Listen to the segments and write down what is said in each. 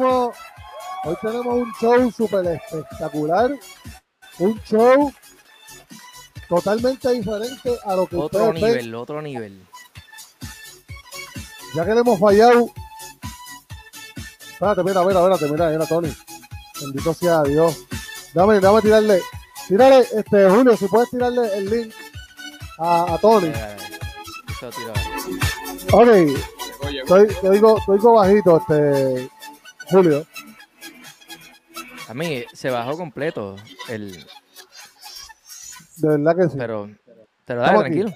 Hoy tenemos un show súper espectacular. Un show totalmente diferente a lo que Otro ustedes ven. nivel, otro nivel. Ya que le hemos fallado. Espérate, mira, mira, espérate, mira, mira, Tony. Bendito sea Dios. Dame, dame tirarle. Tírale, este, Julio, si puedes tirarle el link a, a Tony. Ok, te digo, te digo bajito, este, Julio. A mí se bajó completo el. De verdad que sí. Pero. Pero dale, tranquilo.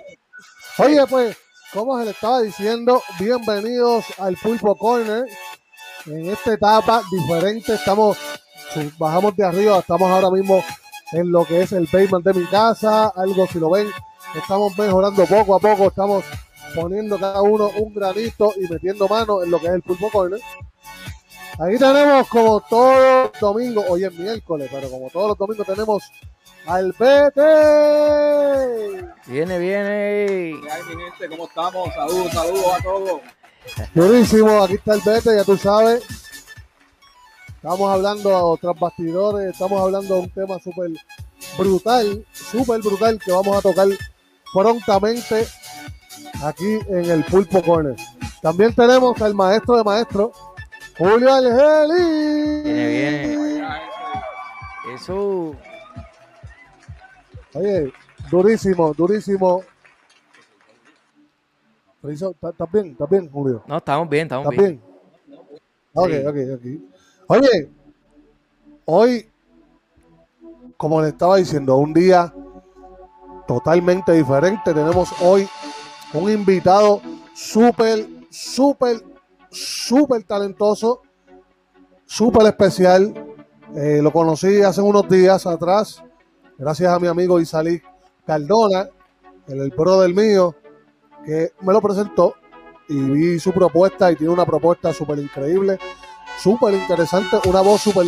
Oye, pues, como se le estaba diciendo, bienvenidos al Pulpo Corner. En esta etapa diferente, estamos, bajamos de arriba, estamos ahora mismo en lo que es el basement de mi casa, algo si lo ven, estamos mejorando poco a poco, estamos poniendo cada uno un granito y metiendo mano en lo que es el Pulpo Corner. Ahí tenemos como todos los domingos, hoy es miércoles, pero como todos los domingos tenemos al PT. Viene, viene. ¿qué hay, mi gente? ¿Cómo estamos? Saludos, saludos a todos. Durísimo, aquí está el Bete, ya tú sabes. Estamos hablando tras bastidores, estamos hablando de un tema súper brutal, súper brutal que vamos a tocar prontamente aquí en el Pulpo Corner. También tenemos al maestro de maestros, Julio Algeli. Viene, viene. Eso. Oye, durísimo, durísimo. ¿Estás bien? ¿Estás bien, Julio? No, estamos bien, estamos ¿Estás bien. bien? Ok, Sí. ok, ok. Oye, hoy, como le estaba diciendo, un día totalmente diferente. Tenemos hoy un invitado súper, súper, súper talentoso, súper especial. Eh, lo conocí hace unos días atrás, gracias a mi amigo Isalí Cardona, el, el brother mío, que me lo presentó y vi su propuesta y tiene una propuesta súper increíble, súper interesante, una voz súper,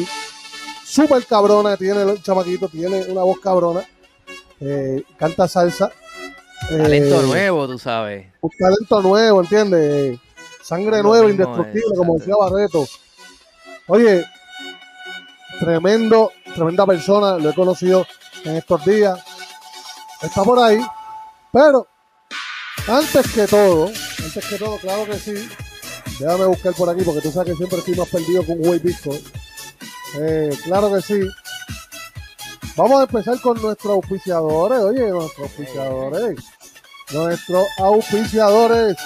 súper cabrona, tiene el chamaquito, tiene una voz cabrona, eh, canta salsa. eh, Talento nuevo, tú sabes. Un talento nuevo, ¿entiendes? Sangre Lo nueva, indestructible, como decía. Barreto. Oye, tremendo, tremenda persona, lo he conocido en estos días. Está por ahí, pero antes que todo, antes que todo, claro que sí. Déjame buscar por aquí porque tú sabes que siempre estoy más perdido con Way Bitcoin. Eh, claro que sí. Vamos a empezar con nuestros auspiciadores. Oye, nuestros auspiciadores. Nuestros auspiciadores.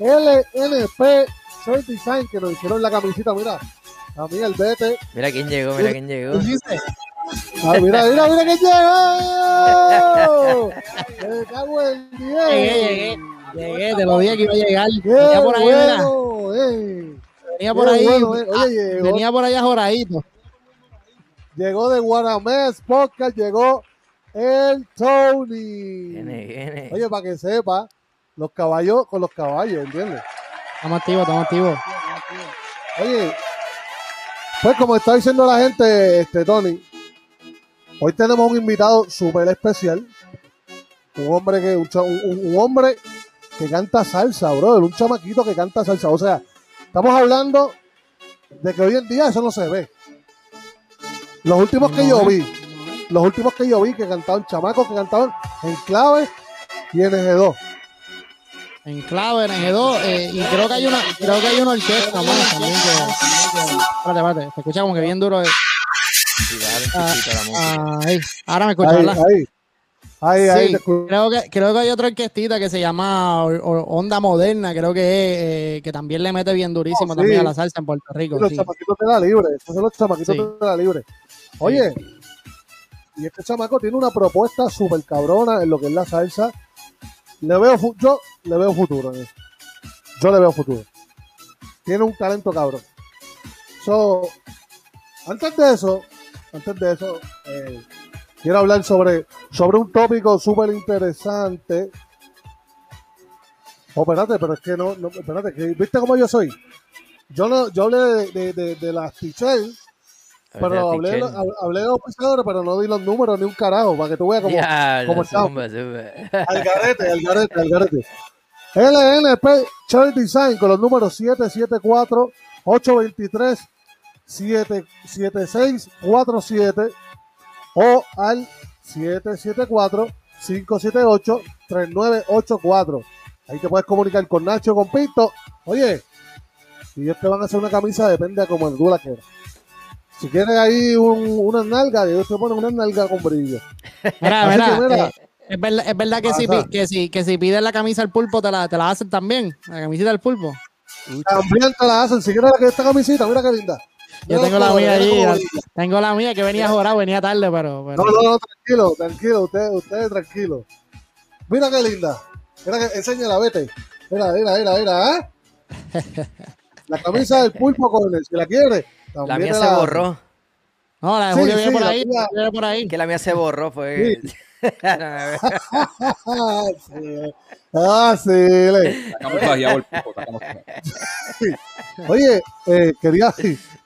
LNP Shirt Design que nos hicieron la camisita. Mira, a mí el Bete. Mira quién llegó, mira quién llegó. Ah, mira, mira, mira que llegó. Me cago en. Llegué, llegué. Llegué, te lo dije que iba a llegar. Qué Venía por ahí, bueno, eh. Venía por ahí. bueno, eh. ah, Oye, llegó, venía por allá joradito. llegó de Guaramés Podcast, llegó el Tony. Viene, viene. Oye, para que sepa, los caballos con los caballos, ¿entiendes? Estamos activos, estamos activos. Oye, pues como está diciendo la gente, este Tony, hoy tenemos un invitado súper especial. Un hombre que, un, un hombre que canta salsa, brother, un chamaquito que canta salsa. O sea, estamos hablando de que hoy en día eso no se ve. Los últimos que yo vi, los últimos que yo vi que cantaban chamacos que cantaban en clave y en G2. En clave, en G2, eh, y creo que hay una, creo que hay una orquesta más también que. Espérate, espérate, se escucha como que bien duro. eh. Ah, ah, ahí. Ahora me escuchas, Ahí, ¿verdad? ahí, ahí, ahí Sí, te creo que, creo que hay otra orquestita que se llama O- O- Onda Moderna, creo que es, eh, que también le mete bien durísimo Oh, también a la salsa en Puerto Rico. los sí. chamaquitos de la libre. Esos son los chamaquitos Sí. de la libre. Oye, y este chamaco tiene una propuesta súper cabrona en lo que es la salsa. Le veo yo le veo futuro. Yo le veo futuro. Tiene un talento cabrón. So, antes de eso, antes de eso, eh, quiero hablar sobre, sobre un tópico súper interesante. Oh, espérate, pero es que no, no espérate, que, ¿viste cómo yo soy? Yo no, yo hablé de, de, de, las t-shirts, pero hablé, de los- pisadores, pero no di los números ni un carajo, para que tú veas cómo Ya, cómo al garete, al garete, al garete. LNP Shirt Design con los números 823-7647 o al 774-578-3984. Ahí te puedes comunicar con Nacho, con Pinto. Oye, si ellos te van a hacer una camisa, depende de cómo tú la quieras. Si quieres ahí un, una nalga, ellos te ponen una nalga con brillo. Mira, mira, que mira. eh, es verdad, es verdad que, si, que, si, que si pides la camisa al pulpo, te la, te la hacen también. La camisita del pulpo. También te la hacen. Si quieres la- esta camisita, mira qué linda. Yo tengo la mía allí. Tengo la mía que venía jorado, venía tarde, pero. pero- No, no, no, tranquilo, tranquilo, usted, usted tranquilo. Mira qué linda. Mira que, enséñala, vete. Mira, mira, mira, mira, ¿ah? La camisa del pulpo con el, si la quiere. La mía se borró. No, la de Sí, Julio viene sí, por ahí. tuya. Viene por ahí. Que la mía se borró, fue. Ah, sí. Ah, sí. le. Oye, eh, quería,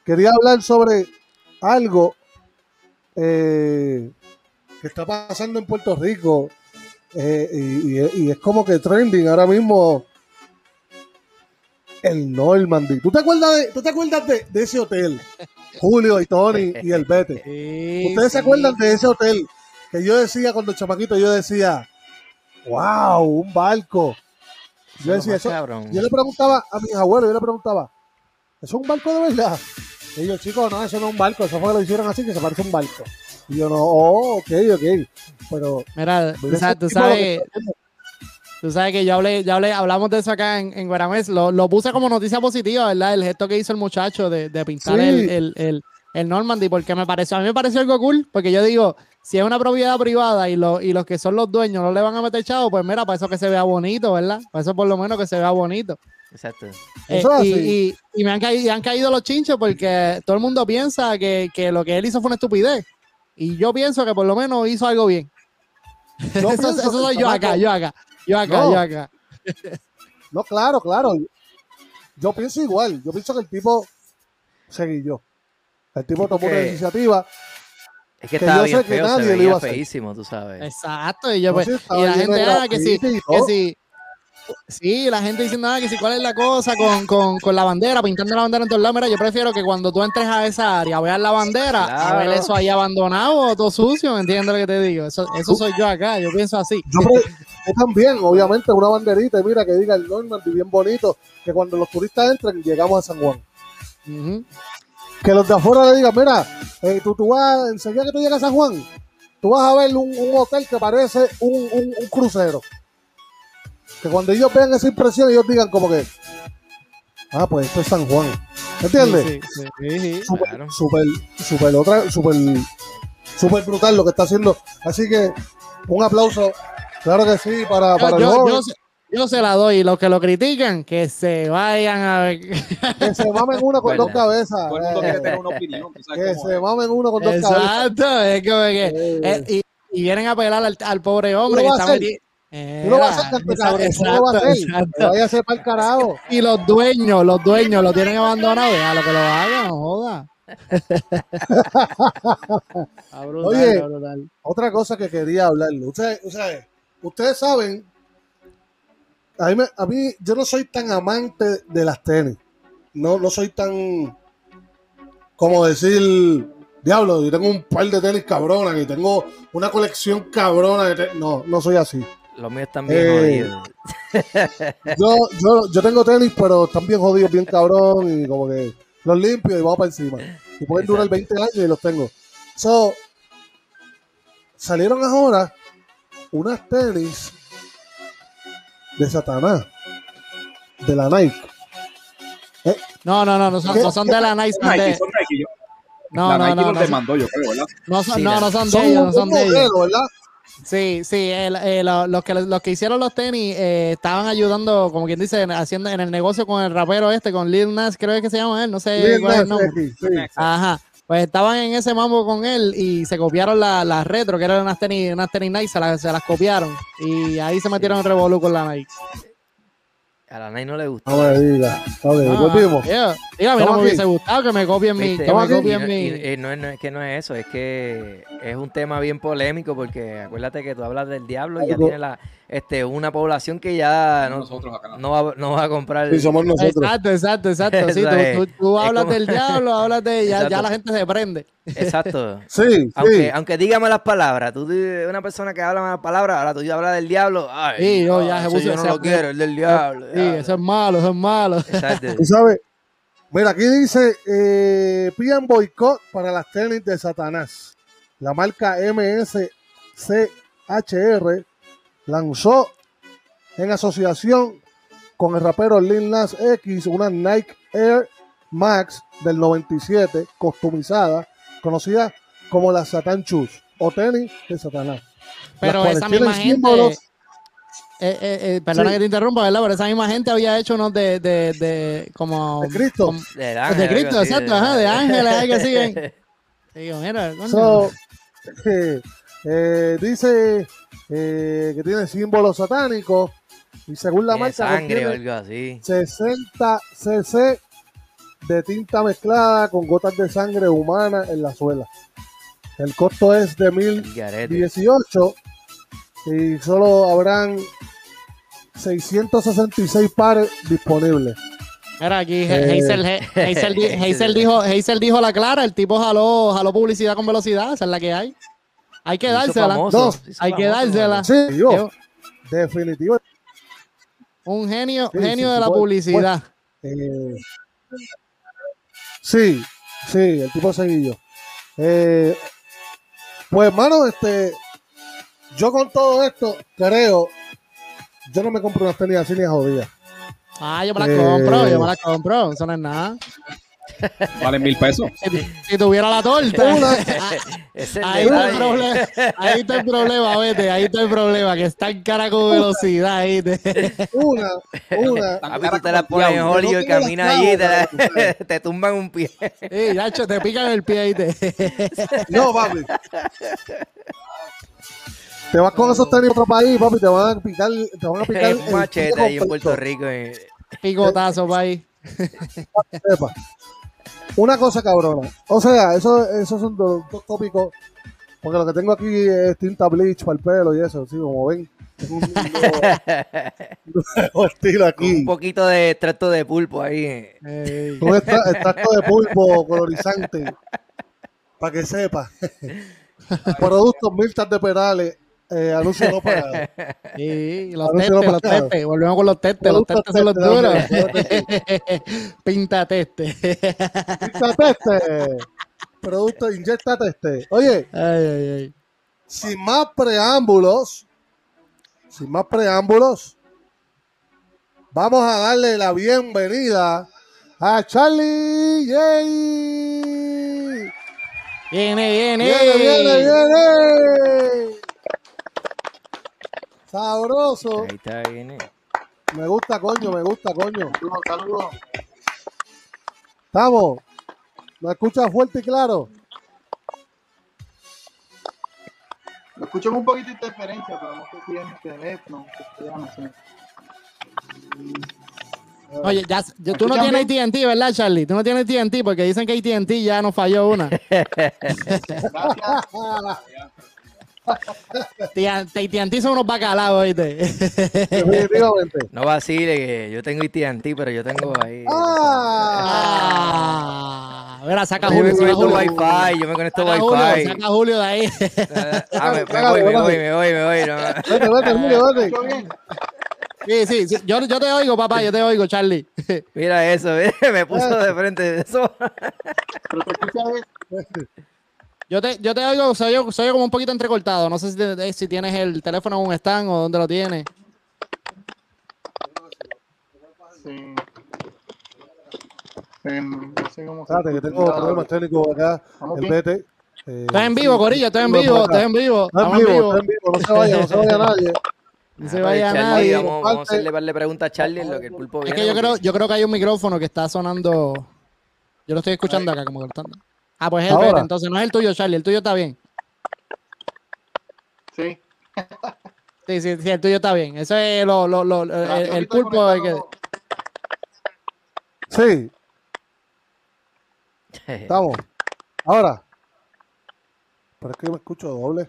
quería hablar sobre algo eh, que está pasando en Puerto Rico eh, y, y- y es como que trending ahora mismo el Normandy. ¿Tú te acuerdas de, ¿tú te acuerdas de, de ese hotel? Julio y Tony y el Bete. Sí, ¿Ustedes se acuerdan de ese hotel? Que yo decía cuando chamaquito, yo decía, wow, un barco. Yo decía, eso, yo le preguntaba a mis abuelos, yo le preguntaba, ¿eso es un barco de verdad? Y ellos, chicos, no, eso no es un barco, eso fue que lo hicieron así, que se parece a un barco. Y yo, no, oh, ok, ok. Pero, Mira, tú sabes, tú. Tú sabes que yo hablé, ya hablé, hablamos de eso acá en, en Guaramés. Lo, lo puse como noticia positiva, ¿verdad? El gesto que hizo el muchacho de, de pintar Sí. el, el, el, el Normandy, porque me pareció, a mí me pareció algo cool, porque yo digo, si es una propiedad privada y, lo, y los que son los dueños no le van a meter chavo, pues mira, para eso que se vea bonito, ¿verdad? Para eso por lo menos que se vea bonito. Exacto. Eh, y, y- y me han caído, y han caído los chinchos porque todo el mundo piensa que, que lo que él hizo fue una estupidez. Y yo pienso que por lo menos hizo algo bien. Yo eso, pienso eso que soy yo acá, yo acá, yo acá, No. yo acá. No, claro, claro. Yo pienso igual. Yo pienso que el tipo se guilló. El tipo tomó una iniciativa. Es que Que estaba yo bien sé que feo, se nadie iba veía a hacer. feísimo, tú sabes. Exacto. Y, yo, No, pues, sí, y la gente, de ah, que sí, que sí. Sí, la gente diciendo nada que si cuál es la cosa con, con, con la bandera, pintando la bandera en todos lados. Mira, yo prefiero que cuando tú entres a esa área veas la bandera, a ver Claro. eso ahí abandonado o todo sucio, ¿me entiendes lo que te digo? Eso, eso soy yo acá, yo pienso así. Yo, pre- yo también, obviamente, una banderita, y mira, que diga el Normandy bien bonito, que cuando los turistas entren, llegamos a San Juan. Que los de afuera le digan, mira, eh, tú, tú vas, enseguida que tú llegas a San Juan, tú vas a ver un, un hotel que parece un, un- un crucero. Que cuando ellos vean esa impresión, ellos digan como que, ah, pues esto es San Juan. ¿Entiendes? Sí, sí, sí. Súper, Claro. otra, súper, súper brutal lo que está haciendo. Así que un aplauso, claro que sí, para, para Yo, el yo, joven. yo se- yo se la doy y los que lo critican, que se vayan a ver. Que se mamen uno con Verdad. dos cabezas. Todo el mundo eh, quiere tener una opinión. tú sabes que cómo se es. mamen uno con dos cabezas. Exacto, es como que. Eh. eh, y, y vienen a apelar al, al pobre hombre Tú que lo vas está a hacer. metido. Tú lo vas a hacer, cabrón. Tú lo vas a hacer. Que vaya a ser para el carajo. Y los dueños, los dueños lo tienen abandonado, déjalo que lo hagan, no joda. Brutal, Oye. brutal. Otra cosa que quería hablarle. Ustedes, ustedes, ustedes saben, a mí, a mí, yo no soy tan amante de las tenis. No, no soy tan, como decir, diablo, yo tengo un par de tenis cabronas y tengo una colección cabrona de tenis. No, no soy así. Los míos están bien Eh, jodidos. Yo, yo, yo tengo tenis, pero están bien jodidos, bien cabrón, y como que los limpio y vamos para encima. Y pueden durar 20 años y los tengo. So, salieron ahora unas tenis de Satanás, de la Nike. No, no, no, no son, no son de la son Nike, de- son Nike. Yo, No, la no, Nike no, los no, demandó, yo creo, ¿verdad? no son, Sí, no, no son de ellos, no son de ellos. Sí, sí, el- eh, los, que, los que hicieron los tenis eh, estaban ayudando, como quien dice, haciendo en el negocio con el rapero este, con Lil Nas, creo que se llama él, no sé Lil cuál es el nombre. Sí. Ajá. Pues estaban en ese mambo con él y se copiaron las la retro, que eran unas tenis, unas tenis Nike, se las, se las copiaron. Y ahí se metieron en revolú con la Nike. A la Nay no le gustó. No me digas. Ok, Ah, volvimos. yeah. Digo, a mí no me aquí. hubiese gustado que me copien mi. ¿Viste? Que me copien Y no- mi. y- y no, es- no es que no es eso, es que es un tema bien polémico porque acuérdate que tú hablas del diablo y ya tiene la, este, una población que ya no, Nosotros acá. no va, no va a comprar. Sí, somos nosotros. Exacto, exacto, exacto. Sí, tú, tú- hablas como- del diablo, hablas de. Ya, ya la gente se prende. Exacto. Sí, Aunque, sí. aunque diga malas palabras, tú una persona que habla malas palabras, ahora tú ya hablas del diablo. Ay, Sí, no, ya se yo no lo quiero, el del diablo. Sí, eso es malo, eso es malo. Exacto. Tú sabes. Mira, aquí dice: eh, piden boicot para las tenis de Satanás. La marca MSCHR lanzó en asociación con el rapero Lil Nas X una Nike Air Max del 97 customizada, conocida como la Satan Shoes o tenis de Satanás. Pero esa misma gente. símbolos- Eh, eh, eh, perdona Sí. que te interrumpa, ¿verdad? Pero esa misma gente había hecho unos de, de, de como. De Cristo. como- de ángel, Cristo, exacto, ajá, de ángeles, así. ven. Digo, mira. So, eh, eh, dice eh, que tiene símbolos satánicos y según la Tiene marca sangre contiene algo así. 60 cc de tinta mezclada con gotas de sangre humana en la suela. El costo es de El garete. 1018 y solo habrán 666 pares disponibles. Mira, aquí Eh. Hazel, Hazel, di- Hazel dijo, Hazel dijo la clara, el tipo jaló, jaló publicidad con velocidad, esa es la que hay. Hay que dársela. No, hay que dársela. Sí, yo, definitivo. Un genio, Sí, genio sí, de la pues, publicidad. Eh, sí, sí, el tipo seguillo. Eh, pues, hermano, este, yo con todo esto creo, yo no me compro unas tenis así ni a jodida. Ah, yo me las Eh. compro, yo me las compro, eso no es nada. Valen mil pesos. Si, tuviera la torta. Una- ah, Ahí está, el problema, ahí está el problema, vete, ahí está el problema, que está en cara con velocidad ahí. Una, una. Papi, tú te la pones en. Hollywood, No tengo caminas allí y te, la- te tumban un pie. Sí, Nacho, te pican el pie ahí. Te... No, papi. Te vas con esos tenis a otro país, papi, te van a picar, te van a picar un machete ahí en. Puerto Rico. eh. Picotazo. Una cosa cabrona. O sea, eso, esos son dos, dos tópicos. Porque lo que tengo aquí es tinta bleach para el pelo y eso, sí, como ven. Tengo un nuevo- nuevo aquí. un poquito de extracto de pulpo ahí. eh. Un extra- extracto de pulpo colorizante. Para que sepa. Productos Miltas de Perales. Eh, anuncio no pagado. Sí, los testes, no los pagado. testes. Volvemos con los testes. Los testes son los duros. Pinta teste. Milta teste. Producto inyecta teste. Oye, Ay, ay, ay. sin más preámbulos, sin más preámbulos, vamos a darle la bienvenida a Charlie J. Viene, viene. Viene, viene, viene. Sabroso. Ahí está, viene. Me gusta, coño, me gusta, coño. Estamos. ¿Me escuchas fuerte y claro? Lo escucho con un poquito de interferencia, pero no sé si es mi teléfono. que se llama así. Oye, ya, ya- tú no ¿Escuchan tienes AT&T, ¿verdad, Charlie? Tú no tienes AT&T porque dicen que AT&T ya nos falló una. Gracias. AT&T son unos bacalaos, ¿oíste? Definitivamente. No vacile, que yo tengo AT&T, pero yo tengo ahí. ¡Ah! Ah, mira, saca Yo me Julio, saca conecto Julio. Wi-Fi, yo me conecto Saca Julio, Wi-Fi. saca Julio de ahí. Ah, me, me voy, me voy, me voy, me voy. no. Vete, vete, Julio, vete. Sí, sí. Yo, yo te oigo, papá, yo te oigo, Charlie. Mira eso, me puso de frente. Eso. Pero se escucha bien. Yo te, yo te oigo, soy yo, soy yo como un poquito entrecortado. No sé si, te- si tienes el teléfono en un stand o dónde lo tienes. Sí. Sí, no sé cómo se Espérate, que tengo problemas técnicos acá. El vete. Eh, Estoy en vivo, Corillo, estoy en vivo, estoy en vivo. Está en vivo, vivo. está en vivo. No se vaya, no se vaya nadie. No se vaya Charlie, nadie. Vamos, vamos a hacerle par de preguntas a Charlie en lo que el pulpo Es viene. que yo creo, yo creo que hay un micrófono que está sonando. Yo lo estoy escuchando acá, como cortando. Ah, pues es el Ahora. Entonces no es el tuyo, Charlie. El tuyo está bien. Sí. Sí, sí, sí, el tuyo está bien. Eso es lo, lo, lo- el, Gracias, el pulpo. el que- Sí, estamos. Ahora. Pero es que me escucho doble.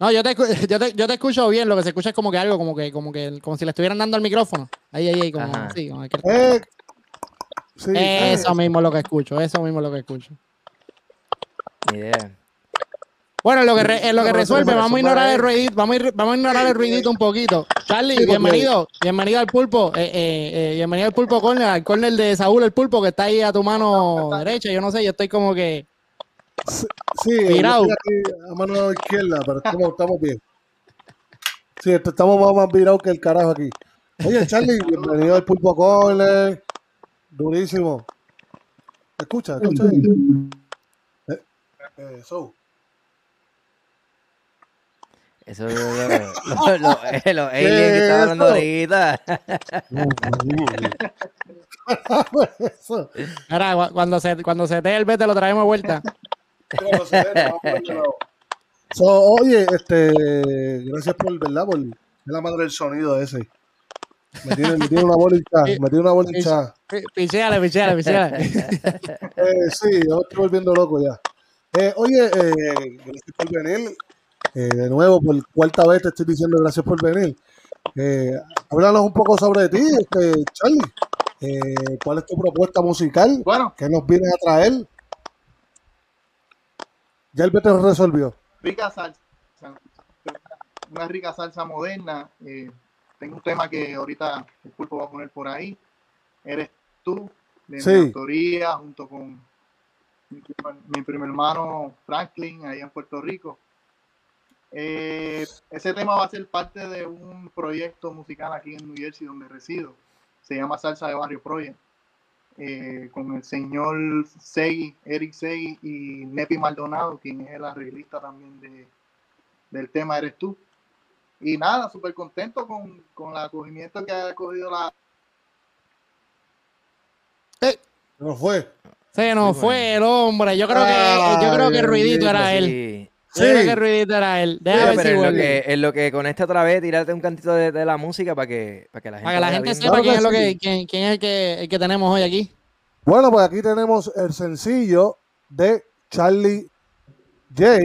No, yo te, yo, te, yo te escucho bien, lo que se escucha es como que algo, como que, como que, como si le estuvieran dando al micrófono. Ahí, ahí, ahí, como Ajá. así, como que- Eh, sí, Eso mismo es lo que escucho, eso mismo es lo que escucho. Ni idea. Bueno, en lo que, re- en lo que resuelve, vamos a ignorar el ruidito, vamos a, ir- vamos a ignorar el ruidito un poquito. Charlie, bienvenido, bienvenido al pulpo, eh, eh, eh, bienvenido al pulpo corner, al corner de Saúl el pulpo que está ahí a tu mano derecha, yo no sé, yo estoy como que, Sí, Virado. estoy aquí a mano izquierda, pero estamos, estamos bien. Sí, estamos más, más virados que el carajo aquí. Oye, Charlie, bienvenido al Pulpo Corner. Durísimo. Escucha, escucha ahí. Eh, so. Eso es lo, lo, lo, eh, los aliens que estaba hablando ahorita. Eso. Ahora, cu- cuando se, cuando se te el vete lo traemos de vuelta. So, oye, este, gracias por, ¿verdad? Por es la madre del sonido ese. Me tiene, me tiene una bola hinchada, me tiene una bola hinchada. Pi- Pichéale, pichéale, pichéale. Eh, sí, yo estoy volviendo loco ya. Eh, oye, eh, gracias por venir. Eh, de nuevo, por cuarta vez te estoy diciendo gracias por venir. Eh, háblanos un poco sobre ti, este, Charlie. Eh, ¿Cuál es tu propuesta musical? Bueno, ¿Qué nos vienes a traer? Ya el vete resolvió. rica salsa. Una rica salsa moderna. tengo un tema que ahorita el pulpo va a poner por ahí. Eres tú, de Sí. mi autoría, junto con mi, primo- mi primer hermano Franklin, allá en Puerto Rico. Eh, ese tema va a ser parte de un proyecto musical aquí en New Jersey, donde resido. Se llama Salsa de Barrio Project. eh, con el señor Segui, Eric Segui y Nepi Maldonado, quien es el arreglista también de, del tema Eres tú. Y nada, súper contento con, con el acogimiento que ha cogido la, No fue. Se nos Sí, fue el hombre. Yo creo que, yo creo que el ruidito era él. Sí. Yo creo Sí. que el ruidito era él. Déjame ver pero si en lo, que, en lo que conecta otra vez, tirarte un cantito de, de la música para que, para que la gente, Para que la gente sepa Claro quién que es, lo sí. que, quién, quién es el que, el que tenemos hoy aquí. Bueno, pues aquí tenemos el sencillo de Charlie J.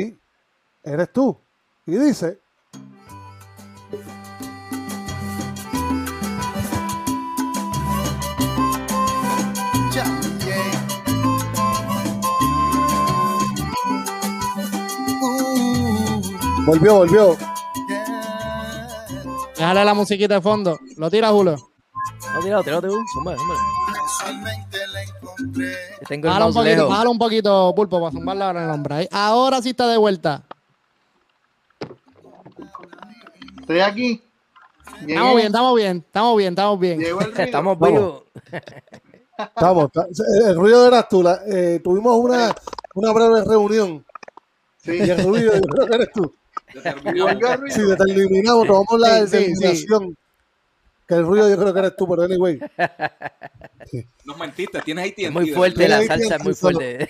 Eres tú. Y dice. Volvió, volvió. Déjale la musiquita de fondo. Lo tira Julio. No, tíralo, tíralo tú. Zumba, zumba. Yo Tengo el Bájalo un poquito, bájalo un poquito, pulpo, para zumbarle ahora en el hombro. Ahí. Ahora sí está de vuelta. Estoy aquí. Llegué, Estamos bien, estamos bien, estamos bien, estamos bien. Estamos vivos. Estamos. El ruido eras tú. la- eh, tuvimos una, una breve reunión. Sí, Y el ruido yo creo que eres tú. Volvió el ruido. Si determinamos, tomamos la Sí, sí, sí. determinación. Que el ruido yo creo que eres tú, pero anyway. Nos mentiste, tienes ahí Es tiempo. muy fuerte, la salsa es muy fuerte.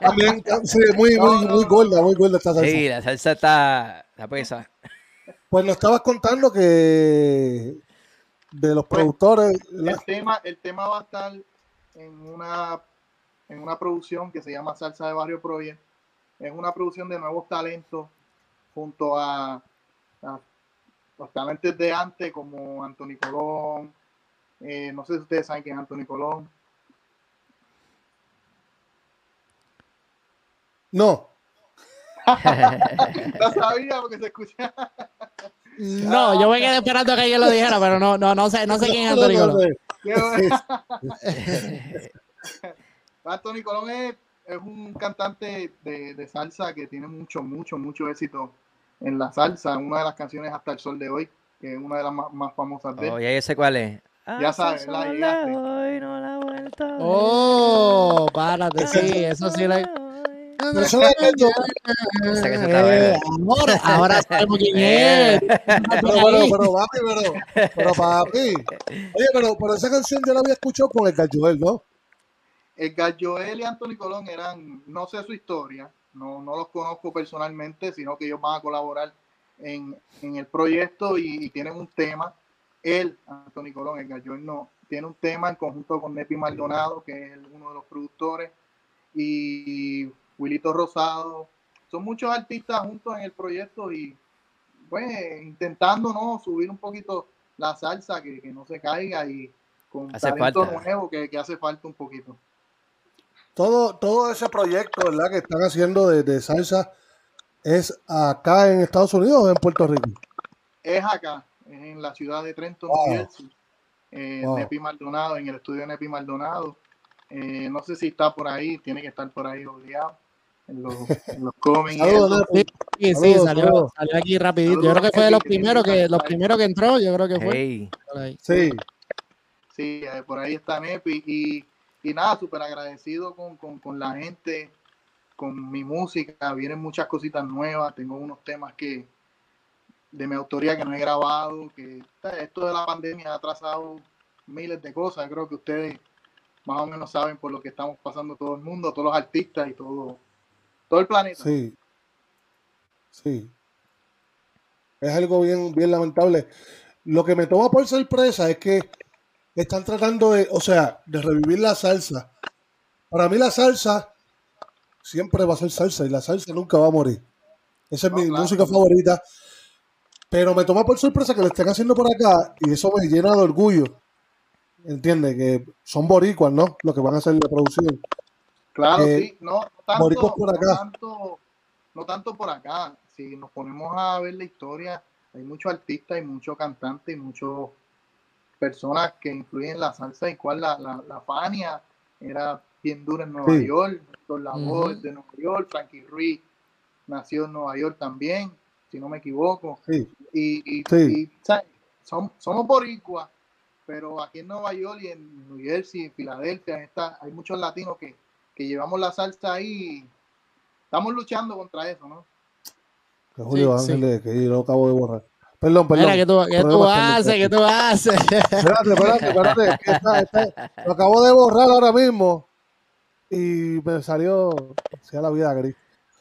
También, sí, muy, muy, muy gorda, muy gorda esta salsa. Sí, la salsa está, está pesa. Pues nos estabas contando que de los Pues, productores, la- El tema, el tema va a estar en una, en una producción que se llama Salsa de Barrio Project. Es una producción de nuevos talentos junto a, a los talentos de antes como Anthony Colón. eh, no sé si ustedes saben quién es Anthony Colón. no, No sabía porque se escucha. No, yo me quedé esperando que alguien lo dijera, pero no, no, no sé, no sé quién es no, Colón. Anthony Colón es, es un cantante de, de salsa que tiene mucho, mucho, mucho éxito en la salsa. Una de las canciones Hasta el Sol de Hoy, que es una de las más, más famosas de él. Oh, ya yo sé cuál es. Ya sabes, la llegaste. de hoy no la he vuelto a ver. Oh, párate, sí, eso sí se está buena. Ahora, sabemos quién es. Pero, pero, pero, papi, pero, pero, papi. Oye, pero, pero esa canción yo la había escuchado con el Galloel, ¿no? Edgar Joel y Anthony Colón eran, no sé su historia, no, no los conozco personalmente, sino que ellos van a colaborar en, en el proyecto y, y tienen un tema. Él, Anthony Colón, Edgar Joel no, tiene un tema en conjunto con Nepi Maldonado, que es uno de los productores, y Wilito Rosado. Son muchos artistas juntos en el proyecto y pues intentando ¿no? subir un poquito la salsa, que, que no se caiga y con Hace talento falta. nuevo que, que hace falta un poquito. Todo, todo ese proyecto, ¿verdad? Que están haciendo de, de salsa es acá en Estados Unidos o en Puerto Rico. Es acá, es en la ciudad de Trenton, Wow. Jersey. Eh, Wow. Nepi Maldonado, en el estudio de Nepi Maldonado. Eh, no sé si está por ahí, tiene que estar por ahí obligado. En los, en los Saludos. Sí, sí, Saludos, salió, saludos. salió aquí rapidito. Yo creo que fue de los primeros que, los primeros que entró, yo creo que fue. Hey, por ahí. Sí, Sí, eh, por ahí está Nepi. Y, y nada, súper agradecido con, con, con la gente, con mi música. Vienen muchas cositas nuevas. Tengo unos temas que de mi autoría que no he grabado. Que esto de la pandemia ha atrasado miles de cosas. Creo que ustedes más o menos saben por lo que estamos pasando todo el mundo, todos los artistas y todo, todo el planeta. sí. Sí. Es algo bien, bien lamentable. Lo que me toma por sorpresa es que están tratando de, o sea, de revivir la salsa. Para mí la salsa siempre va a ser salsa y la salsa nunca va a morir. Esa es No, mi claro. música favorita. Pero me toma por sorpresa que lo estén haciendo por acá y eso me llena de orgullo. ¿Entiendes? Que son boricuas, ¿no? Lo que van a hacer la producción. Claro, Eh, sí, no, tanto, boricuas por acá. no tanto, no tanto por acá. Si nos ponemos a ver la historia, hay muchos artistas y muchos cantantes y muchas personas que influyen en la salsa, y cual la, la, la Fania era bien dura en Nueva Sí. York, Ujú. es de Nueva York, Frankie Ruiz nació en Nueva York también, si no me equivoco. Sí, Y, y, Sí. y. Som- somos boricuas, pero aquí en Nueva York y en New Jersey, en Filadelfia, está, hay muchos latinos que, que llevamos la salsa ahí. y Estamos luchando contra eso, ¿no? que Julio Sí, sí. Ángeles, que yo lo acabo de borrar. Perdón, perdón. Mira, ¿qué tú, qué tú Problemas haces? ¿Qué tú haces? Espérate, espérate, espérate. que está- está- lo acabo de borrar ahora mismo y me salió sea la vida gris.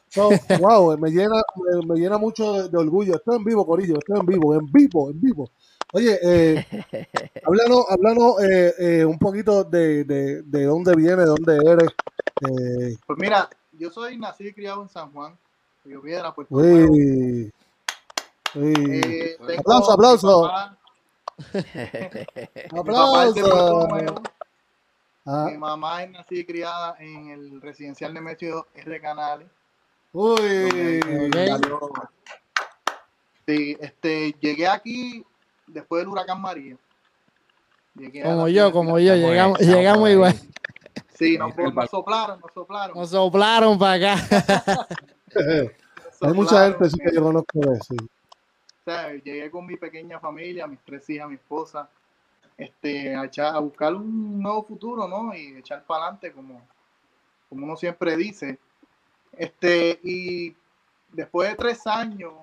So, wow, me llena, me, me llena mucho de, de orgullo. Estoy en vivo, Corillo, estoy en vivo, en vivo, en vivo. Oye, eh, háblanos, háblanos eh, eh, un poquito de, de, de dónde viene, de dónde eres. Eh, Pues mira, yo soy nacido y criado en San Juan, Río Piedra, Puerto Nuevo. Eh, Aplauso, aplauso. aplauso. Nuevo. Ah, Mi mamá es nacida y criada en el residencial de Metro R. Canales. uy. salió- Sí, este, llegué aquí después del huracán María. Llegué Como yo, como yo, llegamos, llegamos igual. Sí, nos, nos soplaron, nos soplaron. Nos soplaron para acá. Hay mucha gente sí, que yo conozco de sí. Llegué con mi pequeña familia, mis tres hijas, mi esposa, este, a, echar- a buscar un nuevo futuro, ¿no? Y echar para adelante, como, como uno siempre dice. Este, y después de tres años,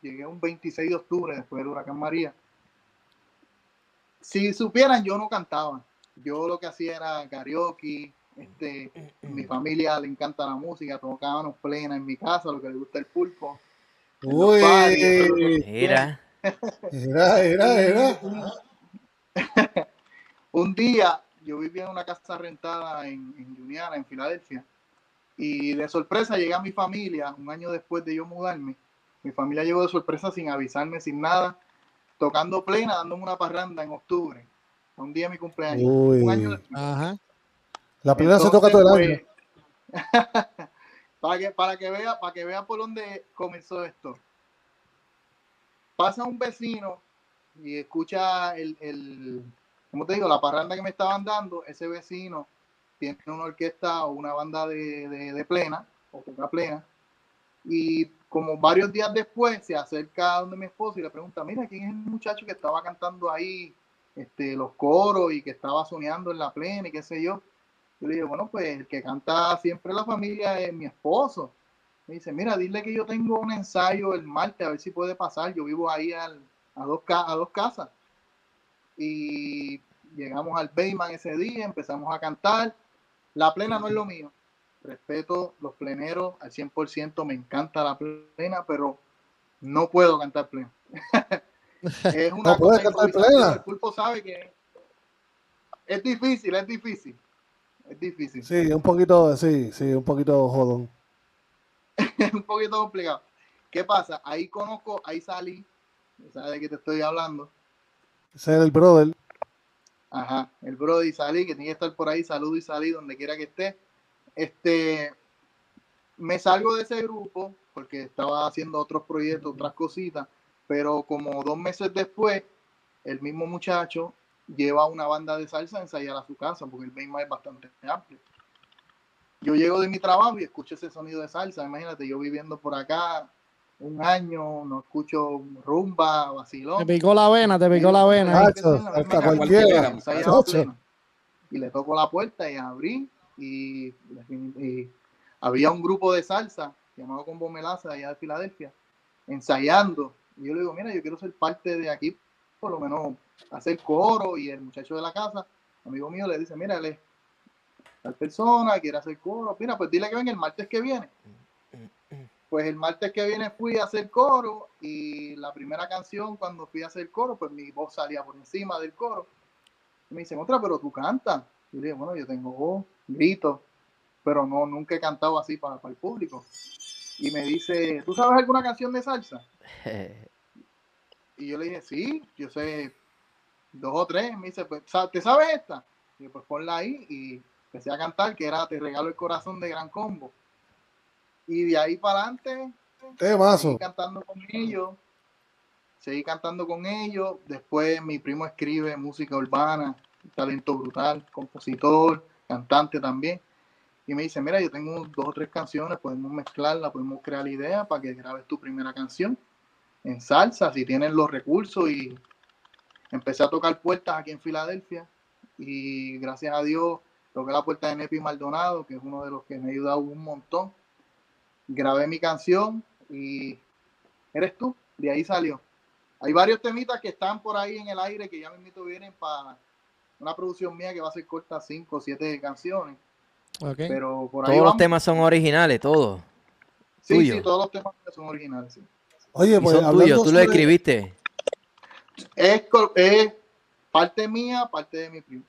llegué un 26 de octubre, después del huracán María. Si supieran, yo no cantaba. Yo lo que hacía era karaoke. Este, mi familia le encanta la música, tocábamos plena en mi casa, lo que le gusta el pulpo. Uy, Mira, era, era, era. Un día yo vivía en una casa rentada en, en Juniana, en Filadelfia, y de sorpresa llegué a mi familia, un año después de yo mudarme. Mi familia llegó de sorpresa sin avisarme, sin nada, tocando plena, dándome una parranda en octubre, un día de mi cumpleaños. Uy. Un año después. Ajá. La plena se toca todo el año. pues, para que para que vea para que vea por dónde comenzó esto. Pasa un vecino y escucha el, el como te digo la parranda que me estaban dando ese vecino tiene una orquesta o una banda de, de, plena o toca plena y como varios días después se acerca a donde mi esposo y le pregunta mira quién es el muchacho que estaba cantando ahí este los coros y que estaba soñando en la plena y qué sé yo yo le digo, bueno, pues el que canta siempre la familia es mi esposo. Me dice, mira, dile que yo tengo un ensayo el martes, a ver si puede pasar. Yo vivo ahí al- a, dos, a dos casas. Y llegamos al Bayman ese día, empezamos a cantar. La plena no es lo mío. Respeto los pleneros al 100%, me encanta la plena, pero no puedo cantar plena. es una No puedes cantar plena. El pulpo sabe que es difícil, es difícil. Es difícil. Sí, un poquito, sí, sí, un poquito jodón. un poquito complicado. ¿Qué pasa? Ahí conozco, ahí salí, ¿sabes de qué te estoy hablando? Ese es el brother. Ajá, el Brody salí, que tiene que estar por ahí, saludo y salí donde quiera que esté. Este, me salgo de ese grupo porque estaba haciendo otros proyectos, otras cositas, pero como dos meses después, el mismo muchacho lleva una banda de salsa a ensayar a su casa, porque el mismo es bastante amplio. Yo llego de mi trabajo y escucho ese sonido de salsa, imagínate, yo viviendo por acá un año, no escucho rumba, Te vacilón. picó la vena, te picó la vena. Y le toco la puerta y abrí y, y había un grupo de salsa llamado Combo Melaza allá de Filadelfia ensayando. Y yo le digo, mira, yo quiero ser parte de aquí, por lo menos hacer coro. Y el muchacho de la casa, amigo mío, le dice, mira, él es tal persona, quiere hacer coro. Mira, pues dile que venga el martes que viene. Pues el martes que viene fui a hacer coro y la primera canción cuando fui a hacer coro, pues mi voz salía por encima del coro. Y me dicen, otra, pero tú cantas. Yo le digo, bueno, yo tengo voz, grito, pero no, nunca he cantado así para, para el público. Y me dice, ¿tú sabes alguna canción de salsa? Y yo le dije, sí, yo sé dos o tres. Me dice, pues, ¿sa- ¿te sabes esta? Y yo, pues ponla ahí y empecé a cantar, que era Te regalo el corazón de Gran Combo. Y de ahí para adelante, seguí cantando con ellos. Seguí cantando con ellos. Después mi primo escribe música urbana, talento brutal, compositor, cantante también. Y me dice, mira, yo tengo dos o tres canciones, podemos mezclarla, podemos crear la idea para que grabes tu primera canción en salsa, si tienes los recursos. Y empecé a tocar puertas aquí en Filadelfia. Y gracias a Dios toqué la puerta de Nepi Maldonado, que es uno de los que me ha ayudado un montón. Grabé mi canción y eres tú, de ahí salió. Hay varios temitas que están por ahí en el aire que ya mismito vienen para una producción mía que va a ser corta, cinco o siete canciones. Ok. Pero por ahí Todos los temas son originales, todos. sí, sí, todos los temas son originales. sí. Oye, pues son tuyos, tú lo sobre- escribiste. Es, parte mía, parte de mi primo.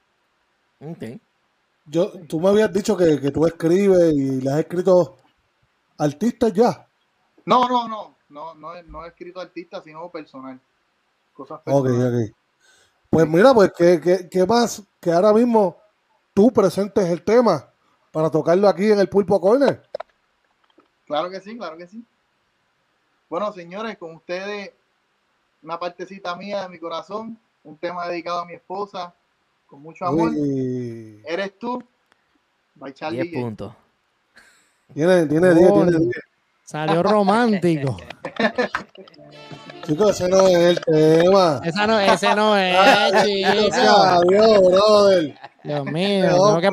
Ok. Yo, tú me habías dicho que, que tú escribes y le has escrito artistas ya. No, no, no, no, no, he- no he escrito artista, sino personal. Cosas Ok, personales. ok. Pues mira, pues ¿qué, qué, qué más que ahora mismo tú presentes el tema para tocarlo aquí en el Pulpo Corner? Claro que sí, claro que sí. Bueno, señores, con ustedes una partecita mía de mi corazón, un tema dedicado a mi esposa, con mucho amor. Uy, Eres tú, by Charlie 10 J. puntos. tiene, tiene 10, Coño. tiene 10. Salió romántico. Chicos, ese no es el tema. Esa no, ese no es, Gracias chico. a Dios, brother. Dios mío. Tengo que,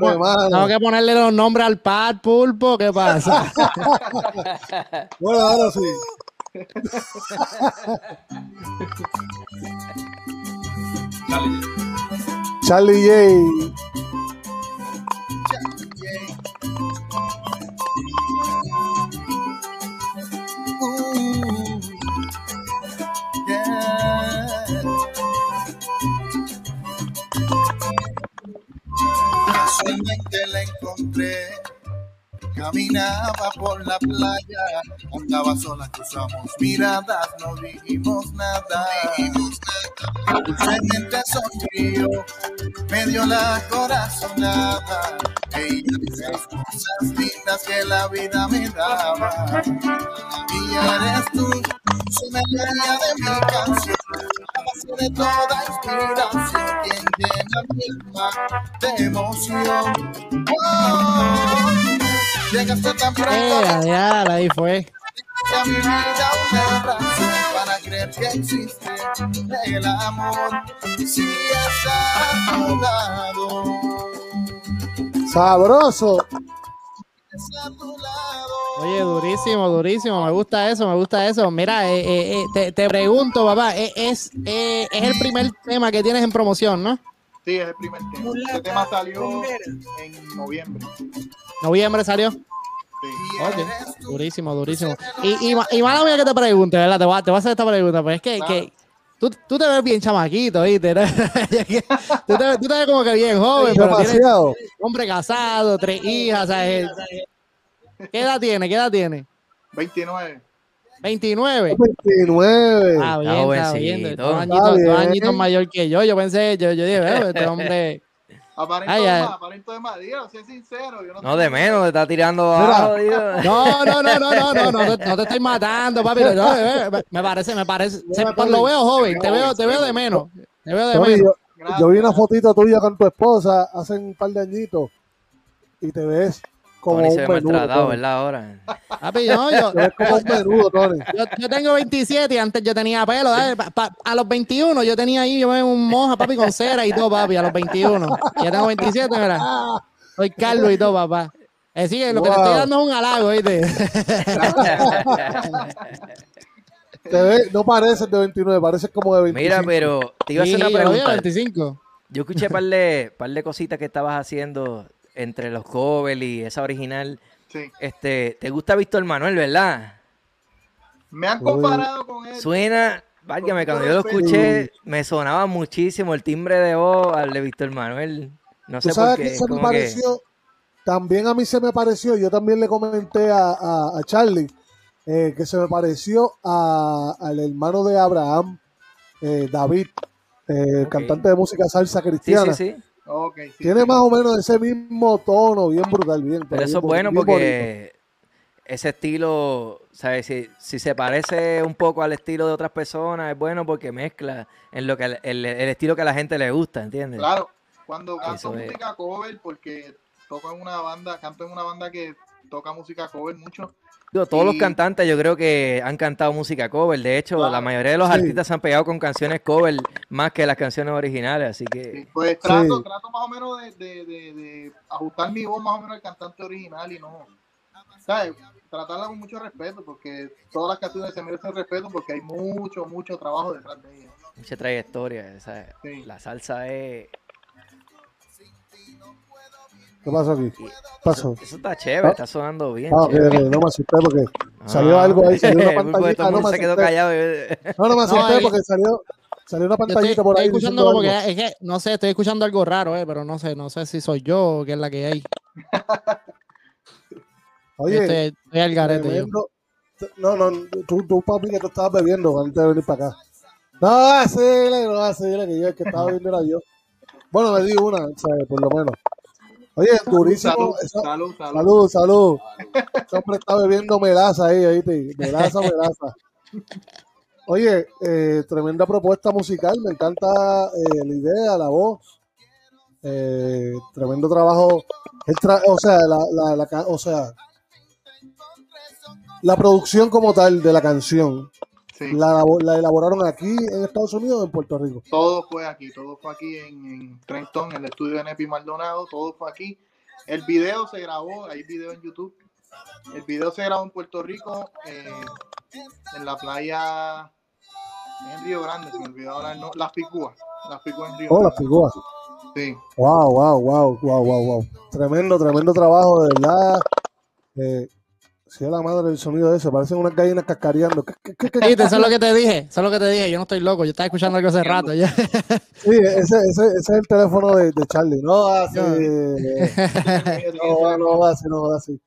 tengo que ponerle los nombres al pad pulpo. ¿Qué pasa? Bueno, ahora sí. Dale. Charlie J. Casualmente la encontré, caminaba por la playa, andaba sola, cruzamos miradas, no dijimos nada. Dulcemente sonrió, me dio la corazonada, ella dice las cosas lindas que la vida me daba. Y eres tú, su melodía de mi canción, la base de toda inspiración, quien llena mi alma de emoción. Oh, llegaste tan pronto Eh, ya, ahí fue. a mi vida una razón para creer que existe el amor si está a tu lado. Sabroso. Oye, durísimo, durísimo. Me gusta eso, me gusta eso. Mira, eh, eh, eh, te, te pregunto, papá, eh, es, eh, es el primer tema que tienes en promoción, ¿no? Sí, es el primer tema. Este tema salió en noviembre. Noviembre salió. Sí. Tú, Durísimo, durísimo. Y, y, y mala mía que te pregunte, ¿verdad? Te voy, a, te voy a hacer esta pregunta, pues es que, Claro. que Tú, tú te ves bien chamaquito, ¿viste? tú, te, tú te ves como que bien joven, pero tienes Demasiado. hombre casado, tres hijas, ¿sabes? ¿Qué edad tiene? ¿Qué edad tiene? 29. 29. 29. Ah, bien, Está está bien. jovencito. Dos Está añitos, dos bien. añitos mayor que yo. Yo pensé, yo, yo dije, "Veo, este hombre. Aparento Ay, de más, aparento de más. Digo, sé sincero. Yo no, No, de menos, te está tirando abajo, Dios. No, no, no, no, no, no, no, te, no te estoy matando, papi. No, eh, me- me parece, me parece. lo veo joven, te veo, te veo de menos. Te veo de menos. yo, Gracias, yo vi una fotito tuya con tu esposa hace un par de añitos y te ves como Tony un se ve menudo. maltratado, Tony. ¿verdad? Ahora. Papi, no, yo, como un menudo, Tony. yo, yo tengo 27 y antes yo tenía pelo. Pa- pa- a los 21 yo tenía ahí, yo me un moja, papi, con cera y todo, papi, a los 21. Ya tengo 27, mira. Soy Carlos y todo, papá. Es decir, lo que te Wow. estoy dando es un halago, ¿viste? Te ves, no pareces de 29, pareces como de 25. Mira, pero te iba a Sí, hacer una yo a pregunta. 25. Yo escuché par de, par de cositas que estabas haciendo entre los covers y esa original. Sí. Este, ¿te gusta Víctor Manuel, verdad? Me han comparado con él. Suena, válgame, Con cuando yo lo escuché, me sonaba muchísimo el timbre de voz al de Víctor Manuel. No sé ¿Tú sabes por qué se me que- pareció? También a mí se me pareció, yo también le comenté a, a- a Charlie eh, que se me pareció a- al hermano de Abraham, eh, David, eh, cantante de música salsa Sí, cristiana. sí, sí. Sí. Tiene más o menos ese mismo tono, bien brutal, bien. Pero eso es bueno bonito, porque ese estilo, ¿sabes? Si, si se parece un poco al estilo de otras personas, es bueno porque mezcla en lo que el, el- el estilo que a la gente le gusta, ¿entiendes? Claro, cuando canto Eso es. música cover, porque toco en una banda, canto en una banda que toca música cover mucho. Digo, todos los cantantes yo creo que han cantado música cover. De hecho, Claro. la mayoría de los Sí. artistas se han pegado con canciones cover más que las canciones originales, así Sí, que Pues trato, Sí. trato más o menos de, de- de- de ajustar mi voz más o menos al cantante original y no, ¿sabes? Tratarla con mucho respeto, porque todas las canciones se merecen respeto porque hay mucho, mucho trabajo detrás de ellas. mucha trayectoria. esa- Sí. La salsa es... ¿Qué pasó aquí? ¿Qué pasó? Eso está chévere, está sonando bien. Ah, ok, chévere. ok, no me asusté porque salió Ah. algo ahí, salió una todo pantallita, no me se quedó callado. eh. No, no me asusté ahí- porque salió, salió una Yo estoy, pantallita por estoy ahí. escuchando diciendo como que es que no sé, estoy escuchando algo raro, eh, pero no sé, no sé si soy yo o qué es la que hay. Oye, estoy, estoy al garete yo. tremendo. No, no, tú, tú, papi, que tú estabas bebiendo antes de venir para acá. No, asíle, no, asíle, que yo el que estaba bebiendo era yo. Bueno, me di una, ¿sabes? Por lo menos. Oye, durísimo. Salud, salud, salud. Hombre está bebiendo melaza ahí, ¿oíste? Melaza, melaza. Oye, eh, tremenda propuesta musical. Me encanta eh, la idea, la voz. Eh, tremendo trabajo. Tra- o sea, la, la- la o sea, la producción como tal de la canción, Sí. la, la elaboraron aquí en Estados Unidos o en Puerto Rico. Todo fue aquí, todo fue aquí en, en Trenton, en el estudio de Nepi Maldonado, todo fue aquí. El video se grabó, hay video en YouTube. El video se grabó en Puerto Rico, eh, en la playa, en Río Grande, se me olvidó ahora no- Las Picúas, Las Picúas en Río Oh, las figuras. Sí, Wow, wow, wow, wow, wow, wow. Tremendo, tremendo trabajo, de verdad. Eh, si es la madre del sonido ese, parecen unas gallinas cascareando. ¿Qué- qué- qué- qué- Viste, Eso es lo que te dije, eso es lo que te dije, yo no estoy loco, yo estaba escuchando algo hace rato ya. Sí, ese, ese, ese es el teléfono de, de Charlie. No va así. No va, no va así, no va así.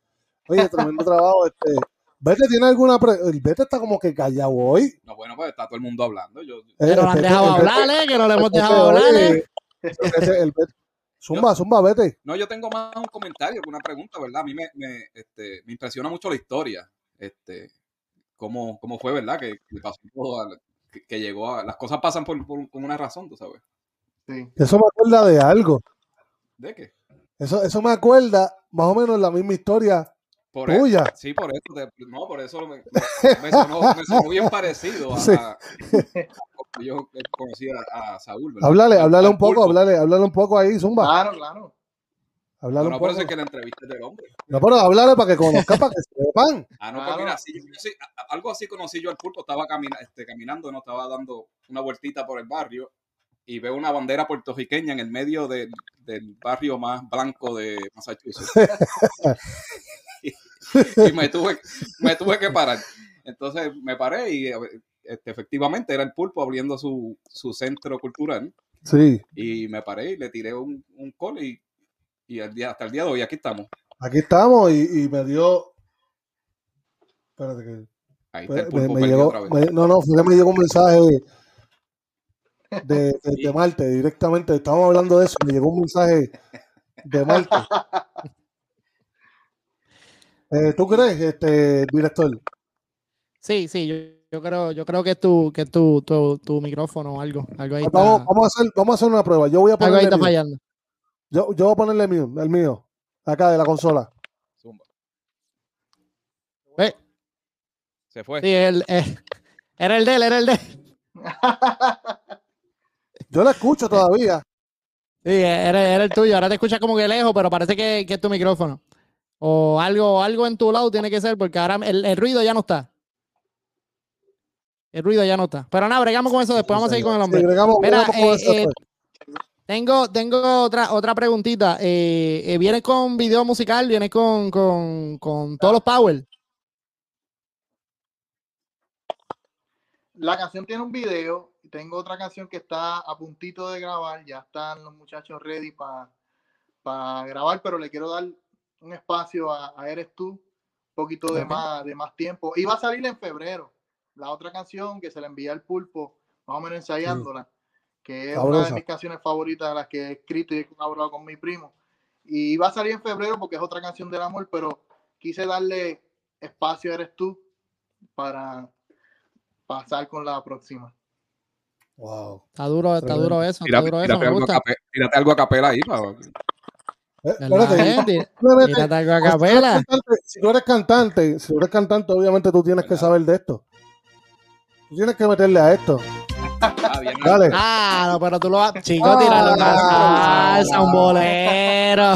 Oye, tremendo trabajo. Este. Vete, ¿tiene alguna. Pre el Vete está como que callado hoy. No, bueno, pues está todo el mundo hablando. Yo, Eh, Pero el lo han Vete- dejado el hablar, eh, que no le hemos el dejado hablar, eh. el Vete- el Vete- Zumba, zumba, vete. no, yo tengo más un comentario que una pregunta, ¿verdad? A mí me, me, este, me impresiona mucho la historia. Este, cómo, cómo fue, ¿verdad? Que, que pasó todo, a- que, que llegó a. Las cosas pasan por, por, por una razón, tú sabes. sí. Eso me acuerda de algo. ¿De qué? Eso, eso me acuerda más o menos la misma historia Por e- tuya. Sí, por eso. te- no, por eso me, me- me sonó, me sonó bien parecido a, Sí. Yo conocí a, a Saúl. ¿verdad? Háblale, Al- háblale al un poco, háblale, háblale un poco ahí, Zumba. Claro, claro. Háblale No, un no, poco. es que la entrevista es del hombre. No, pero háblale para que conozcan, para que sepan. Ah, no, Claro. pues mira, sí, yo sí, a- a- algo así conocí yo al pulpo, estaba camina, este, caminando, no estaba dando una vueltita por el barrio y veo una bandera puertorriqueña en el medio del, del barrio más blanco de Massachusetts. y, y me, tuve, me tuve que parar. Entonces me paré y este, efectivamente era el pulpo abriendo su, su centro cultural Sí, y me paré y le tiré un, un call y, y al día, hasta el día de hoy aquí estamos. aquí estamos y, y me dio. Espérate que. Ahí está el pulpo me perdido llegó, otra vez. me- no, no, fue que me llegó un mensaje de, de, de Marte directamente. Estábamos hablando de eso. Me llegó un mensaje de Marte. Eh, ¿Tú crees, este director? Sí, sí, yo, yo creo, yo creo que es tu, que es tu, tu, tu micrófono o algo. Algo ahí está, Vamos, vamos, a hacer, vamos a hacer una prueba. Yo voy a algo ahí ponerle está mío. fallando. Yo, yo voy a ponerle mío, el mío, acá de la consola. Zumba. Eh, Se fue. sí, el, eh, era el de él, era el de él. Yo la escucho todavía. Sí, era, era el tuyo. Ahora te escuchas como que lejos, pero parece que, que es tu micrófono. O algo, algo en tu lado tiene que ser, porque ahora el, el ruido ya no está. El ruido ya no está. Pero nada, bregamos con eso después. Vamos a seguir con el Sí, hombre. bregamos- Mira, bregamos con eh, eso eh. Tengo, tengo otra, otra preguntita. Eh, eh, ¿Vienes con video musical? ¿Vienes con, con, con todos los power? La canción tiene un video. Tengo otra canción que está a puntito de grabar. Ya están los muchachos ready para grabar, pero le quiero dar un espacio a, a Eres tú, un poquito de más, de más tiempo. Y va a salir en febrero. La otra canción que se le envía al pulpo, más o menos ensayándola, que es una de mis canciones favoritas de las que he escrito y he colaborado con mi primo. Y va a salir en febrero porque es otra canción del amor, pero quise darle espacio a Eres tú para pasar con la próxima. Wow. Está duro, está Tremendo. duro eso, está Tírate, duro eso, tírate me algo a gusta. cape- tírate algo a capela ahí. pa- Eh, ¿Verdad, espérate, capela. cantante- Si tú eres cantante, si tú eres cantante, obviamente tú tienes que saber de esto. Tú tienes que meterle a esto. Ah, bien, Dale. Ah, no, pero tú lo vas, chico, Ah. tíralo una salsa, un bolero.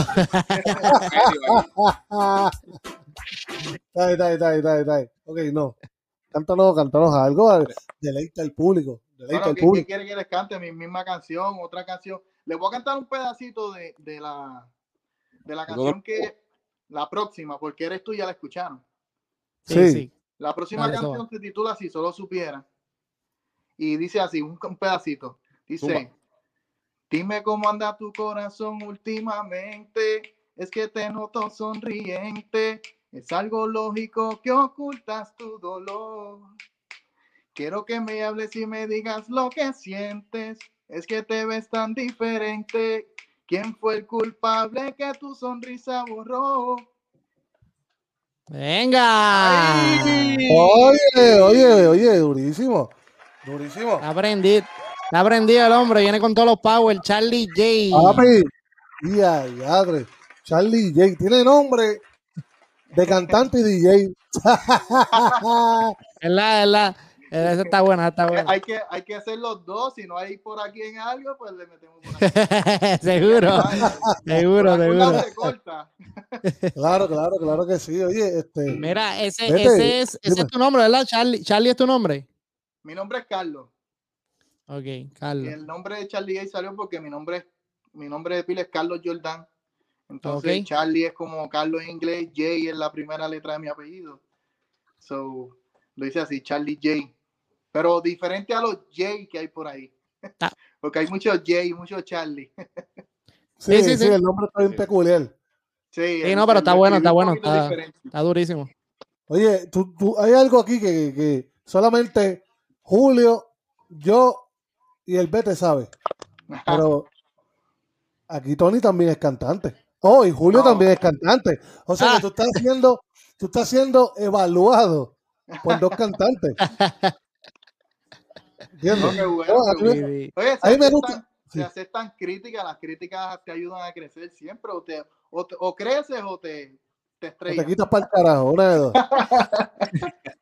Dale, dale, dale, dale, dale. Ok, no. Cántanos, cántanos algo. Deleita al público. Deleita Bueno, al ¿qué, qué público. quiere que les cante? Mi misma canción, otra canción. Les voy a cantar un pedacito de, de la, de la canción que la próxima, porque eres tú ya la escucharon. Sí, Sí. sí. La próxima Dale, canción se titula Si solo supiera. Y dice así, un, un pedacito. Dice, dime cómo anda tu corazón últimamente. Es que te noto sonriente. Es algo lógico que ocultas tu dolor. Quiero que me hables y me digas lo que sientes. Es que te ves tan diferente. ¿Quién fue el culpable que tu sonrisa borró? Venga. Oye, oye, oye, durísimo. Durísimo. Está aprendido. Está el hombre. Viene con todos los power. Charlie J. Papi. Ya, ya, Charlie J. Tiene nombre de cantante y DJ. Es la, es la. Esa está buena, está Eh, buena. Hay que, hay que hacer los dos. Si no hay por aquí en algo, pues le metemos por aquí. seguro, seguro, seguro. se corta. Claro, claro, claro que sí. Oye, este. Mira, ese, Vete, ese, es, ese es tu nombre, ¿verdad? Charlie, Charlie es tu nombre. Mi nombre es Carlos. Ok, Y Carlos. el nombre de Charlie Gay salió porque mi nombre, es- mi nombre de pila es Carlos Jordan. Entonces. Charlie es como Carlos en inglés, J es la primera letra de mi apellido. So, lo hice así, Charlie J. Pero diferente a los J que hay por ahí. Ah. Porque hay muchos J y muchos Charlie. Sí, sí, sí, sí. el nombre está bien peculiar. Sí, Sí, no, pero está bueno, está bueno, está-. Está durísimo. Oye, tú, tú- hay algo aquí que, que solamente Julio, yo y el Bete sabe. Pero aquí Tony también es cantante. Oh, y Julio No. también es cantante. O sea Ah. que tú estás siendo, tú estás siendo evaluado por dos cantantes. ¿Entiendes? No, qué bueno, a qué mí- Sí, bueno. sí. Oye, se A mí me aceptan, gusta- se aceptan críticas, las críticas te ayudan a crecer siempre, o, te, o, te- o creces o te, te O te estrellas. quitas para el carajo, una de dos.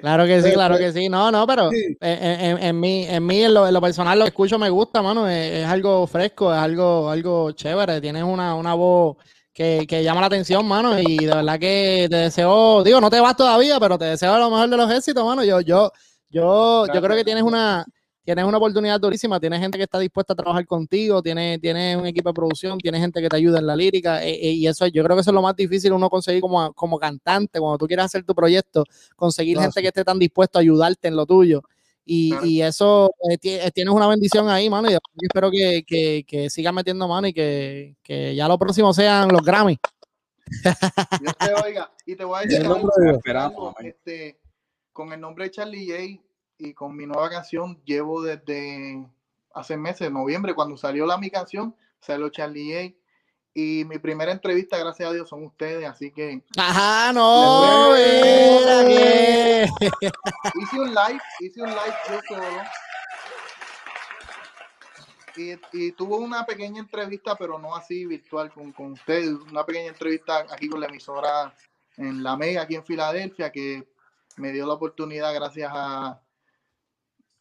Claro que sí, Eh, claro pues, que sí. No, no, pero sí. en, en- en mí, en mí, en lo, en lo personal, lo que escucho me gusta, mano. Es, es algo fresco, es algo, algo chévere. Tienes una, una voz que, que llama la atención, mano. Y de verdad que te deseo, digo, no te vas todavía, pero te deseo lo mejor de los éxitos, mano. Yo, yo, yo, yo creo que tienes una, tienes una oportunidad durísima, tienes gente que está dispuesta a trabajar contigo, tienes, tienes un equipo de producción, tienes gente que te ayuda en la lírica, eh, eh, y eso yo creo que eso es lo más difícil uno conseguir como, como cantante, cuando tú quieres hacer tu proyecto, conseguir gente que esté tan dispuesta a ayudarte en lo tuyo. Y, Claro. y eso, eh, ti- tienes una bendición ahí, mano, y yo espero que, que, que sigas metiendo mano y que, que ya lo próximo sean los Grammy. Dios te oiga. Y te voy a decir el nombre algo, de Dios. Esperamos, este, con el nombre de Charlie J y con mi nueva canción, llevo desde hace meses, noviembre, cuando salió la mi canción, salió Charlie J. Y mi primera entrevista, gracias a Dios, son ustedes, así que Ajá, no, mira que- hice un live, hice un live yo solo. Y, y tuvo una pequeña entrevista, pero no así virtual con, con ustedes, una pequeña entrevista aquí con la emisora en la Mega, aquí en Filadelfia, que me dio la oportunidad gracias a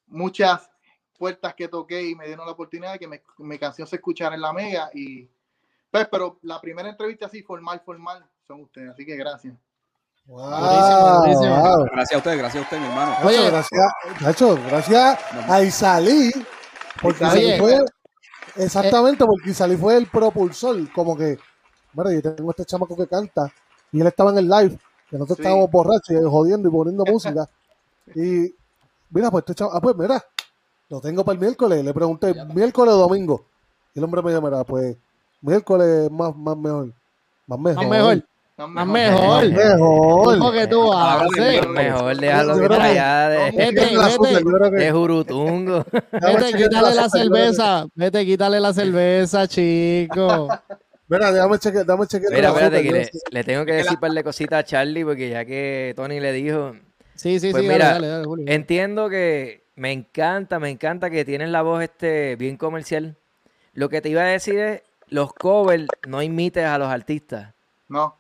muchas puertas que toqué y me dieron la oportunidad de que me- mi canción se escuchara en la Mega. Y, pues, pero la primera entrevista así, formal, formal, son ustedes, así que gracias. Wow, Durísimo, durísimo. wow. Gracias a usted, gracias a usted, mi hermano. Nacho, Oye. gracias, Nacho, gracias a Isalí, porque Isalí. Isalí fue, exactamente, porque Isalí fue el propulsor, como que, mira, yo tengo este chamaco que canta, y él estaba en el live, que nosotros Sí. estábamos borrachos y jodiendo y poniendo música, y mira, pues este chamaco, ah, pues mira, lo tengo para el miércoles, le pregunté, miércoles o domingo, y el hombre me dijo, mira, pues, miércoles más, más mejor, más mejor, Más mejor, más mejor. mejor. Lo que tú haces. Mejor déjalo que allá de, de Jurutungo. Vete, quítale la cerveza. Vete, quítale la cerveza, chico. Mira, déjame chequear, déjame chequear Mira, espérate, que le, tengo que decir un par de cositas a Charlie, porque ya que Tony le dijo, Sí, sí, Pues sí, mira, dale, dale, dale, Julio. entiendo que me encanta, me encanta que tienes la voz este bien comercial. Lo que te iba a decir es, los covers no imites a los artistas. No,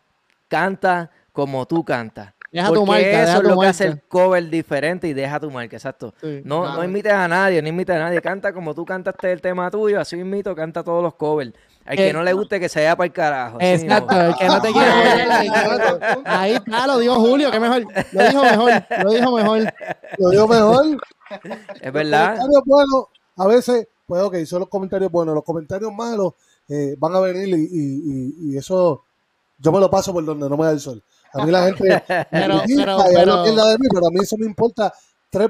Canta como tú cantas. Deja tu Porque marca, eso deja es tu lo que hace el cover diferente y deja tu marca, exacto. Sí. No, Claro. no imites a nadie, no imites a nadie. Canta como tú cantaste el tema tuyo, así mismito, canta todos los covers. Al que Eh, no le guste que se vaya para el carajo. Exacto, el que no te quiere oír, el que no te- Ahí está, lo dijo Julio, que mejor. Lo dijo mejor, lo dijo mejor. Lo digo mejor. Es verdad. comentarios buenos, a veces, pues ok, son los comentarios buenos. Los comentarios malos eh, van a venir y, y- y- y eso yo me lo paso por donde no me da el sol. A mí la gente me Pero- critica pero- pero- de mí, pero a mí eso me importa tres.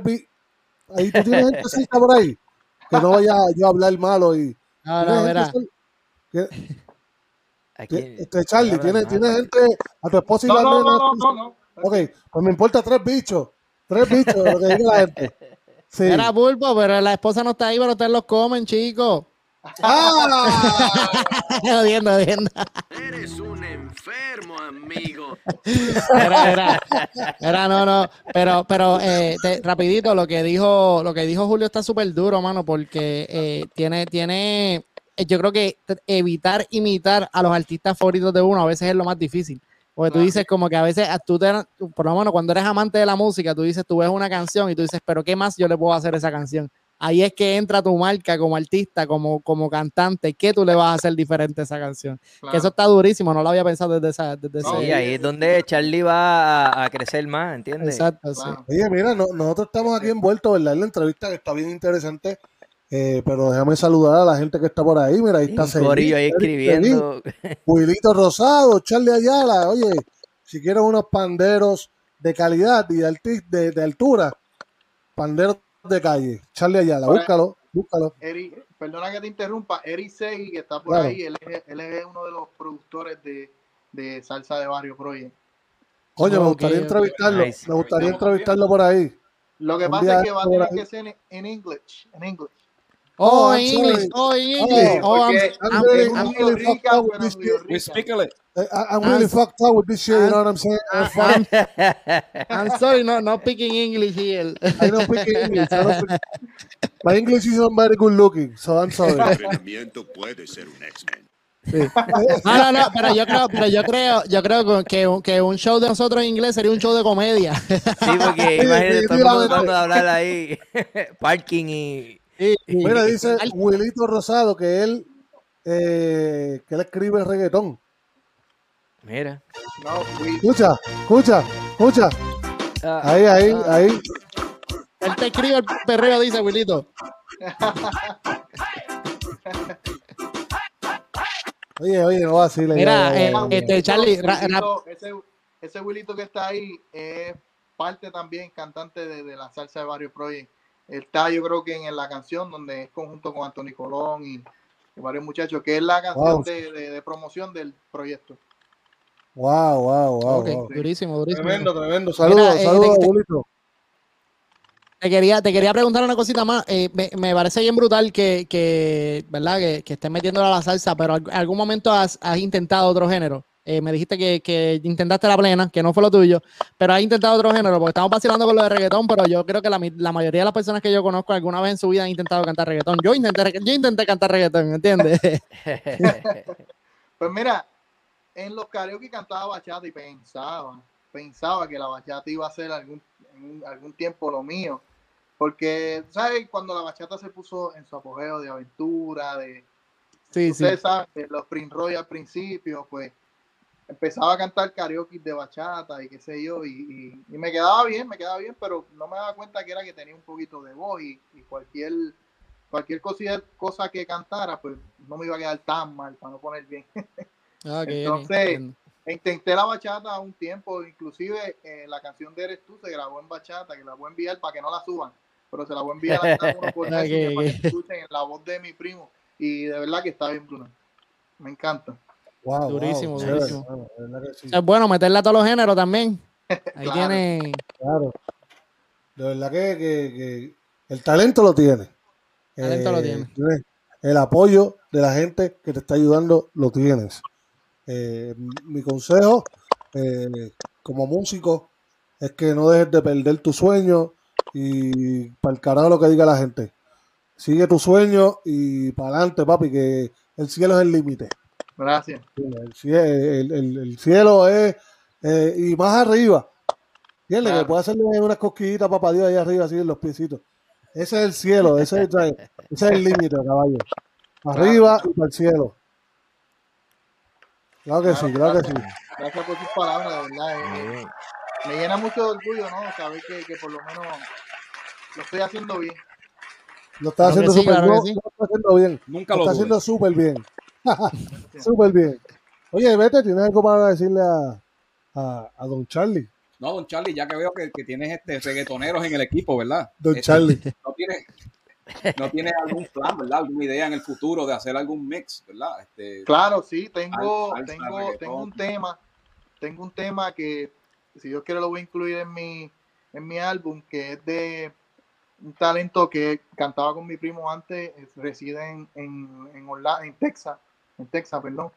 Ahí tú tienes gente así por ahí, que no vaya yo a hablar malo y... No, no, este, Charlie, habla tiene, mal. tiene gente, a tu esposa y no, la no, nena, no, no, no, no. Ok, pues me importa tres bichos. Tres bichos, lo que diga la gente. Sí. Era pulpo, pero la esposa no está ahí, pero ustedes los comen, chicos. ¡Ah! Odiando, odiando. Eres un enfermo, amigo. Era, era, era, no, no, pero, pero, eh, te- rapidito, lo que dijo, lo que dijo Julio está súper duro, mano, porque eh, tiene, tiene, yo creo que evitar imitar a los artistas favoritos de uno a veces es lo más difícil. Porque tú dices como que a veces, tú te, por lo menos cuando eres amante de la música, tú dices, tú ves una canción y tú dices, pero ¿qué más yo le puedo hacer a esa canción? Ahí es que entra tu marca como artista, como, como cantante, ¿qué tú le vas a hacer diferente a esa canción? Claro. Que eso está durísimo, no lo había pensado desde esa, desde No, ese- Sí, ahí es donde Charlie va a, a crecer más, ¿entiendes? Exacto, sí. Claro. Oye, mira, no- nosotros estamos aquí envueltos, ¿verdad? En la entrevista que está bien interesante. Eh, pero déjame saludar a la gente que está por ahí. Mira, ahí está Un corillo ahí escribiendo. Wilito Rosado, Charlie Ayala. Oye, si quieres unos panderos de calidad y de, alti- de, de altura, panderos de calle. Charlie Ayala, búscalo, búscalo. Eri, perdona que te interrumpa, Eri Segui, que está por Claro. ahí, él es, él es uno de los productores de, de Salsa de Barrio Project. Coño, me gustaría entrevistarlo. Nice. Me gustaría entrevistarlo por ahí. Lo que pasa es que va a tener que ser en, en English, en English. Oh, Oh, English. Oh, en Oh, English. Oh, I'm, I'm I'm- really- I'm really fucked up with this shit. We speak it. I- I'm really I'm- fucked up with this shit, you know what I'm saying? I'm I'm, sorry, no, no speaking English here. I don't speak English. I don't speak- My English isn't very good looking, so I'm sorry. Entrenamiento puede ser un X-Men. No, no, no, pero yo creo, pero yo creo, yo creo que, un- que un show de nosotros en inglés sería un show de comedia. Sí, porque imagínate todo el mundo tratando de hablar ahí. Parking y. Sí, Mira, dice Al- Wilito Rosado que él, eh, que él escribe reggaetón. Mira. No, Escucha, escucha, escucha. Ah, Ahí, ahí, ah, ahí. Él te escribe el perreo, dice Wilito. Oye, oye, no va así. Mira, eh, ya, ya, ya. este, Charlie, Ese ra- ese, ese Wilito que está ahí es parte también cantante de, de la salsa de Barrio Project. Está yo creo que en, la canción donde es conjunto con Anthony Colón y, y varios muchachos, que es la canción Wow. de, de- de promoción del proyecto. Wow, wow, wow. durísimo, durísimo. Tremendo, tremendo. Saludos, eh, saludos, te- Julito. Te quería, te quería preguntar una cosita más. Eh, me, me parece bien brutal que, que ¿verdad? Que, que estés metiéndola a la salsa, pero en algún momento has, has intentado otro género. Eh, me dijiste que, que intentaste la plena, que no fue lo tuyo, pero has intentado otro género, porque estamos vacilando con lo de reggaetón, pero yo creo que la, mayoría de las personas que yo conozco alguna vez en su vida han intentado cantar reggaetón. Yo intenté, yo intenté cantar reggaetón, ¿me entiendes? Pues mira, en los karaoke cantaba bachata y pensaba, pensaba que la bachata iba a ser algún, en algún tiempo lo mío. Porque, ¿sabes? Cuando la bachata se puso en su apogeo de aventura, de, sí, sí. ustedes saben, los Prince Roy al principio, pues empezaba a cantar karaoke de bachata y qué sé yo, y, y- y me quedaba bien, me quedaba bien, pero no me daba cuenta que era que tenía un poquito de voz y, y cualquier cualquier cosa, cosa que cantara, pues no me iba a quedar tan mal para no poner bien. Ah, bien, Entonces, Intenté la bachata un tiempo, inclusive eh, la canción de Eres tú se grabó en bachata, que la voy a enviar para que no la suban, pero se la voy a enviar a uno por para que escuchen la voz de mi primo y de verdad que está bien Bruno. Me encanta. Wow, Durísimo, wow, durísimo. sí, Es bueno meterle a todos los géneros también. Ahí Claro. tiene. claro. De verdad que, que- que el talento lo tiene. Eh, Talento lo tiene. tienes El apoyo de la gente que te está ayudando lo tienes. Eh, mi consejo eh, como músico es que no dejes de perder tu sueño y para el carajo lo que diga la gente. Sigue tu sueño y para adelante, papi, que el cielo es el límite. Gracias. El, cie- el- el- el cielo es, eh, y más arriba. ¿Entiendes? Claro. Que puede hacerle unas cosquillitas para Dios ahí arriba, así en los piecitos. Ese es el cielo, ese es, ese es el límite, caballo. Arriba y para el cielo. Claro que sí, claro que sí. Gracias por tus palabras, de verdad. eh, me llena mucho de orgullo, ¿no? Saber que, que por lo menos lo estoy haciendo bien. Lo está haciendo sí, súper sí. lo está haciendo bien. Nunca Lo lo está dudes. haciendo súper bien. súper bien. Oye, vete, ¿tienes algo para decirle a, a, a Don Charlie? No, don Charlie, ya que veo que, que tienes este reggaetoneros en el equipo, ¿verdad? Don Este, Charlie. No tienes no tiene algún plan, ¿verdad? Alguna idea en el futuro de hacer algún mix, ¿verdad? Este, Claro, sí, tengo, Salsa, tengo, tengo un tema, tengo un tema que si Dios quiere lo voy a incluir en mi, en mi álbum, que es de un talento que cantaba con mi primo antes, es- reside en, en, en, Orla- en Texas, en Texas, perdón,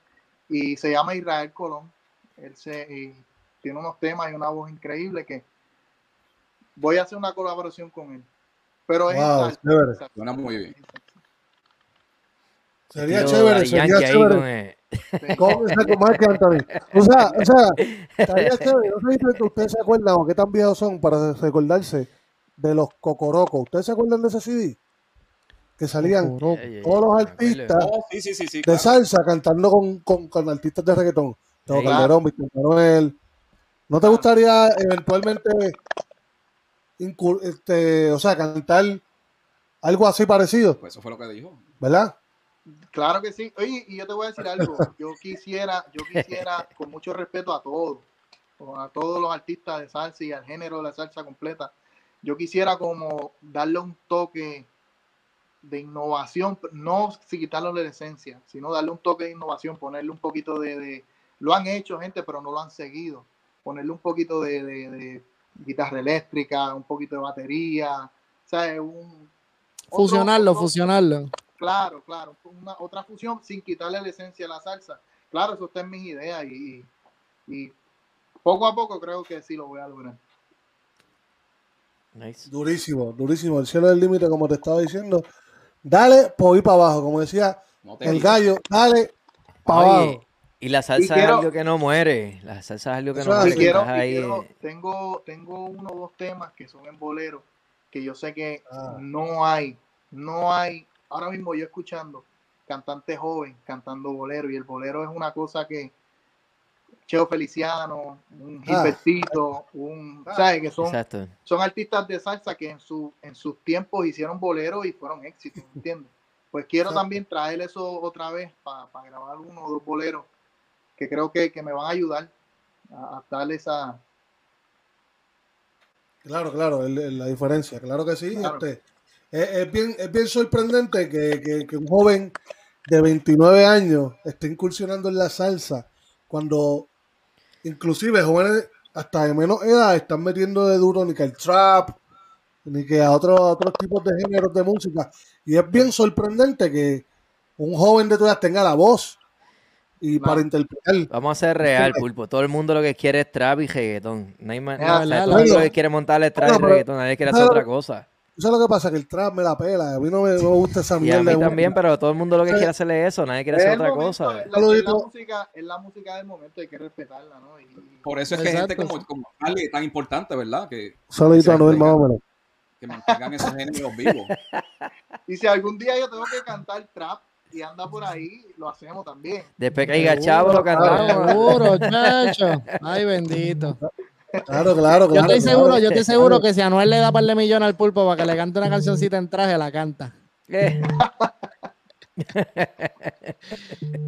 y se llama Israel Colón. Él se, y tiene unos temas y una voz increíble que voy a hacer una colaboración con él. Pero es Wow, salsa. Suena muy bien. Sería chévere, sería chévere. ¿Cómo está con Marc Anthony? O sea, o sea, estaría chévere. No sé si ustedes se acuerdan o qué tan viejos son para recordarse de los Cocorocos. ¿Ustedes se acuerdan de ese CD? Que salían todos los artistas Oh, sí, sí, sí, sí. de claro. salsa cantando con, con, con artistas de reggaetón. Sí. Calderón, Víctor Manuel. ¿No te gustaría eventualmente, este, o sea, cantar algo así parecido? Pues eso fue lo que dijo. ¿Verdad? Claro que sí. Oye, y yo te voy a decir algo. Yo quisiera, yo quisiera, con mucho respeto a todos, a todos los artistas de salsa y al género de la salsa completa, yo quisiera como darle un toque de innovación, no sin quitarle la esencia, sino darle un toque de innovación, ponerle un poquito de, de- lo han hecho gente, pero no lo han seguido, ponerle un poquito de, de- de guitarra eléctrica, un poquito de batería, ¿sabes? Un, otro- Fusionarlo, otro- fusionarlo. Claro, claro. Una, otra fusión sin quitarle la esencia a la salsa. Claro, eso está en mis ideas y, y, y poco a poco creo que sí lo voy a lograr. Nice. Durísimo, durísimo. El cielo del límite, como te estaba diciendo. Dale por ir para abajo, como decía No el gallo, dale para abajo. y la salsa quiero- es algo que no muere. La salsa es algo que no muere. Y quiero, y ahí, quiero- tengo, tengo uno o dos temas que son en bolero que yo sé que Ah. no hay, no hay, ahora mismo yo escuchando cantante joven cantando bolero y el bolero es una cosa que Cheo Feliciano, un Ah. Gilbertito, un, Ah. ¿sabes? Que son, Exacto. son artistas de salsa que en, su, en sus tiempos hicieron boleros y fueron éxitos, ¿entiendes? Pues quiero Exacto. también traer eso otra vez para grabar uno o dos boleros que creo que, que me van a ayudar a, a darle esa... Claro, claro, el- el- la diferencia, claro que sí. Claro. Este, es, es bien, es bien sorprendente que, que- que un joven de 29 años esté incursionando en la salsa cuando inclusive jóvenes hasta de menos edad están metiendo de duro ni que el trap, ni que a otros otros tipos de géneros de música. Y es bien sorprendente que un joven de tu edad tenga la voz y para interpretar. Vamos a ser real, pulpo. Todo el mundo lo que quiere es trap y reggaetón. No hay más, Es o sea, verdad, todo el mundo verdad. que quiere montarle trap No, y reggaetón. Nadie quiere hacer otra cosa. ¿Tú sabes lo que pasa? Que el trap me la pela. A mí no me, no me gusta esa Y mierda. a mí también, pero todo el mundo lo que Sí. quiere hacerle es eso. Nadie quiere Es hacer otra momento, cosa. es la, es la Saludito. música, es la música del momento, hay que respetarla, ¿no? Y- y- Por eso es que gente como, como Ali es tan importante, ¿verdad? Que, Un saludito a Noel, más o menos. que mantengan esos géneros vivos. Y si algún día yo tengo que cantar trap y anda por ahí, lo hacemos también. Después que haya chavo, lo cantamos. Seguro, chacho. Ay, bendito. Claro, claro, Yo claro. estoy claro. seguro, yo estoy seguro que si Anuel le da par de millones al pulpo para que le cante una cancioncita en traje, la canta. Eh,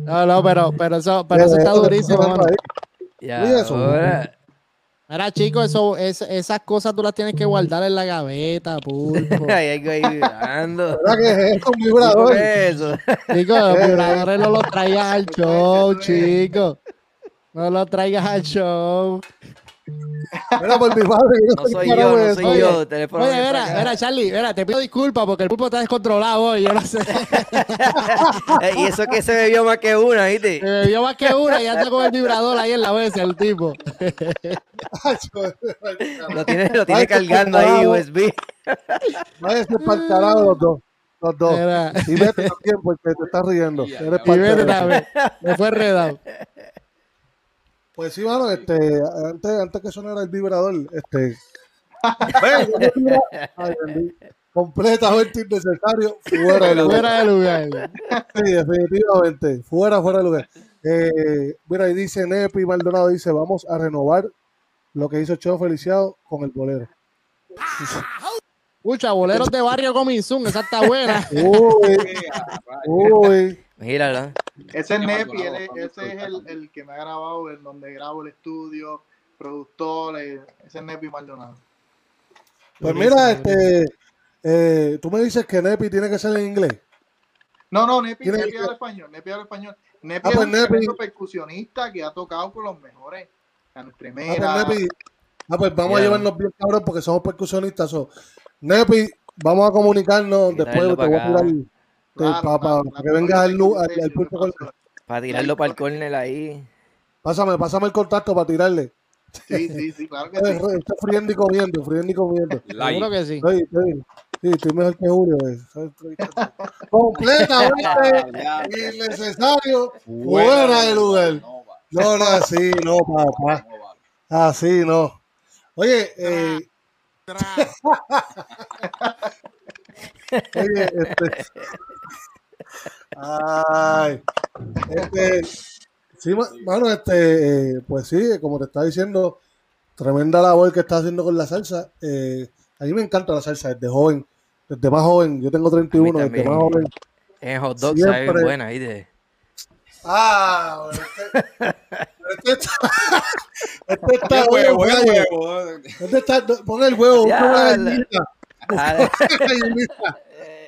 No, no, pero, pero eso, pero eso está durísimo, mano. y Oye, eso. ahora- Mira, chicos, eso, es- esas cosas tú las tienes que guardar en la gaveta, pulpo. Hay algo ahí vibrando. ¿Verdad que es eso, un ¿Qué vibrador? es eso? Chicos, los vibradores no los traigas al show, chicos. No los traigas al show. Mira, por mi padre. yo No soy yo, no soy Oye, yo. Teléfono Oye, mira, mira, Charlie, mira, te pido disculpas porque el pulpo está descontrolado hoy, yo no sé. Y eso que se bebió más que una, ¿viste? Me bebió más que una y anda con el vibrador ahí en la mesa, el tipo. Lo tiene, lo tiene cargando ahí. USB. Váyanse para carajo los dos. Los dos. Mira, Y vete también porque te estás riendo. Ya, Eres y vete también. Me fue redado. Pues sí, mano, este, antes, antes que sonara el vibrador, este. Ay, completamente innecesario, fuera de lugar. Fuera de lugar. Sí, definitivamente, fuera, fuera de lugar. Eh, mira, ahí dice Nepi Maldonado, dice, vamos a renovar lo que hizo Cheo Feliciado con el bolero. Escucha, boleros de barrio soon, esa está buena. Uy, uy. Mírala. Ese es Nepi, es- ese es el, el que me ha grabado, en donde grabo el estudio, productor, ese es Nepi Maldonado. Pues mira, este, eh, tú me dices que Nepi tiene que ser en inglés. No, no, Nepi, Nepi habla español, Nepi habla español. Nepi Ah, es pues un Nepi- tremendo percusionista que ha tocado con los mejores. Ah, Primera, pues, Nepi, ah, pues vamos a llevarnos bien cabrón porque somos percusionistas. so. Nepi, vamos a comunicarnos después. Te voy a tirar acá. Claro, pa- pa- claro, para claro, que vengas al, al, al pulpo con-. Para tirarlo para el córner ahí. Pásame, pásame el contacto para tirarle. Sí, sí, sí, claro que Estoy, sí. estoy friendo y comiendo, friendo y comiendo. Seguro que sí. Estoy, estoy, sí, estoy mejor que Julio. estoy- Completamente innecesario, fuera de lugar. No, no, así, no, papá. Así, no. Oye, eh, oye, este. Ay, este. Sí, ma- mano, este, eh, pues sí, como te estaba diciendo, tremenda labor que está haciendo con la salsa. Eh, a mí me encanta la salsa desde joven, desde más joven. Yo tengo 31, desde más joven. En hot dog sabe Siempre. buena, ¿viste? Ah, bueno, este, este está, este está El huevo, huevo. este está, pon el huevo, busca Ya, una la- gallinita, busca una gallinita,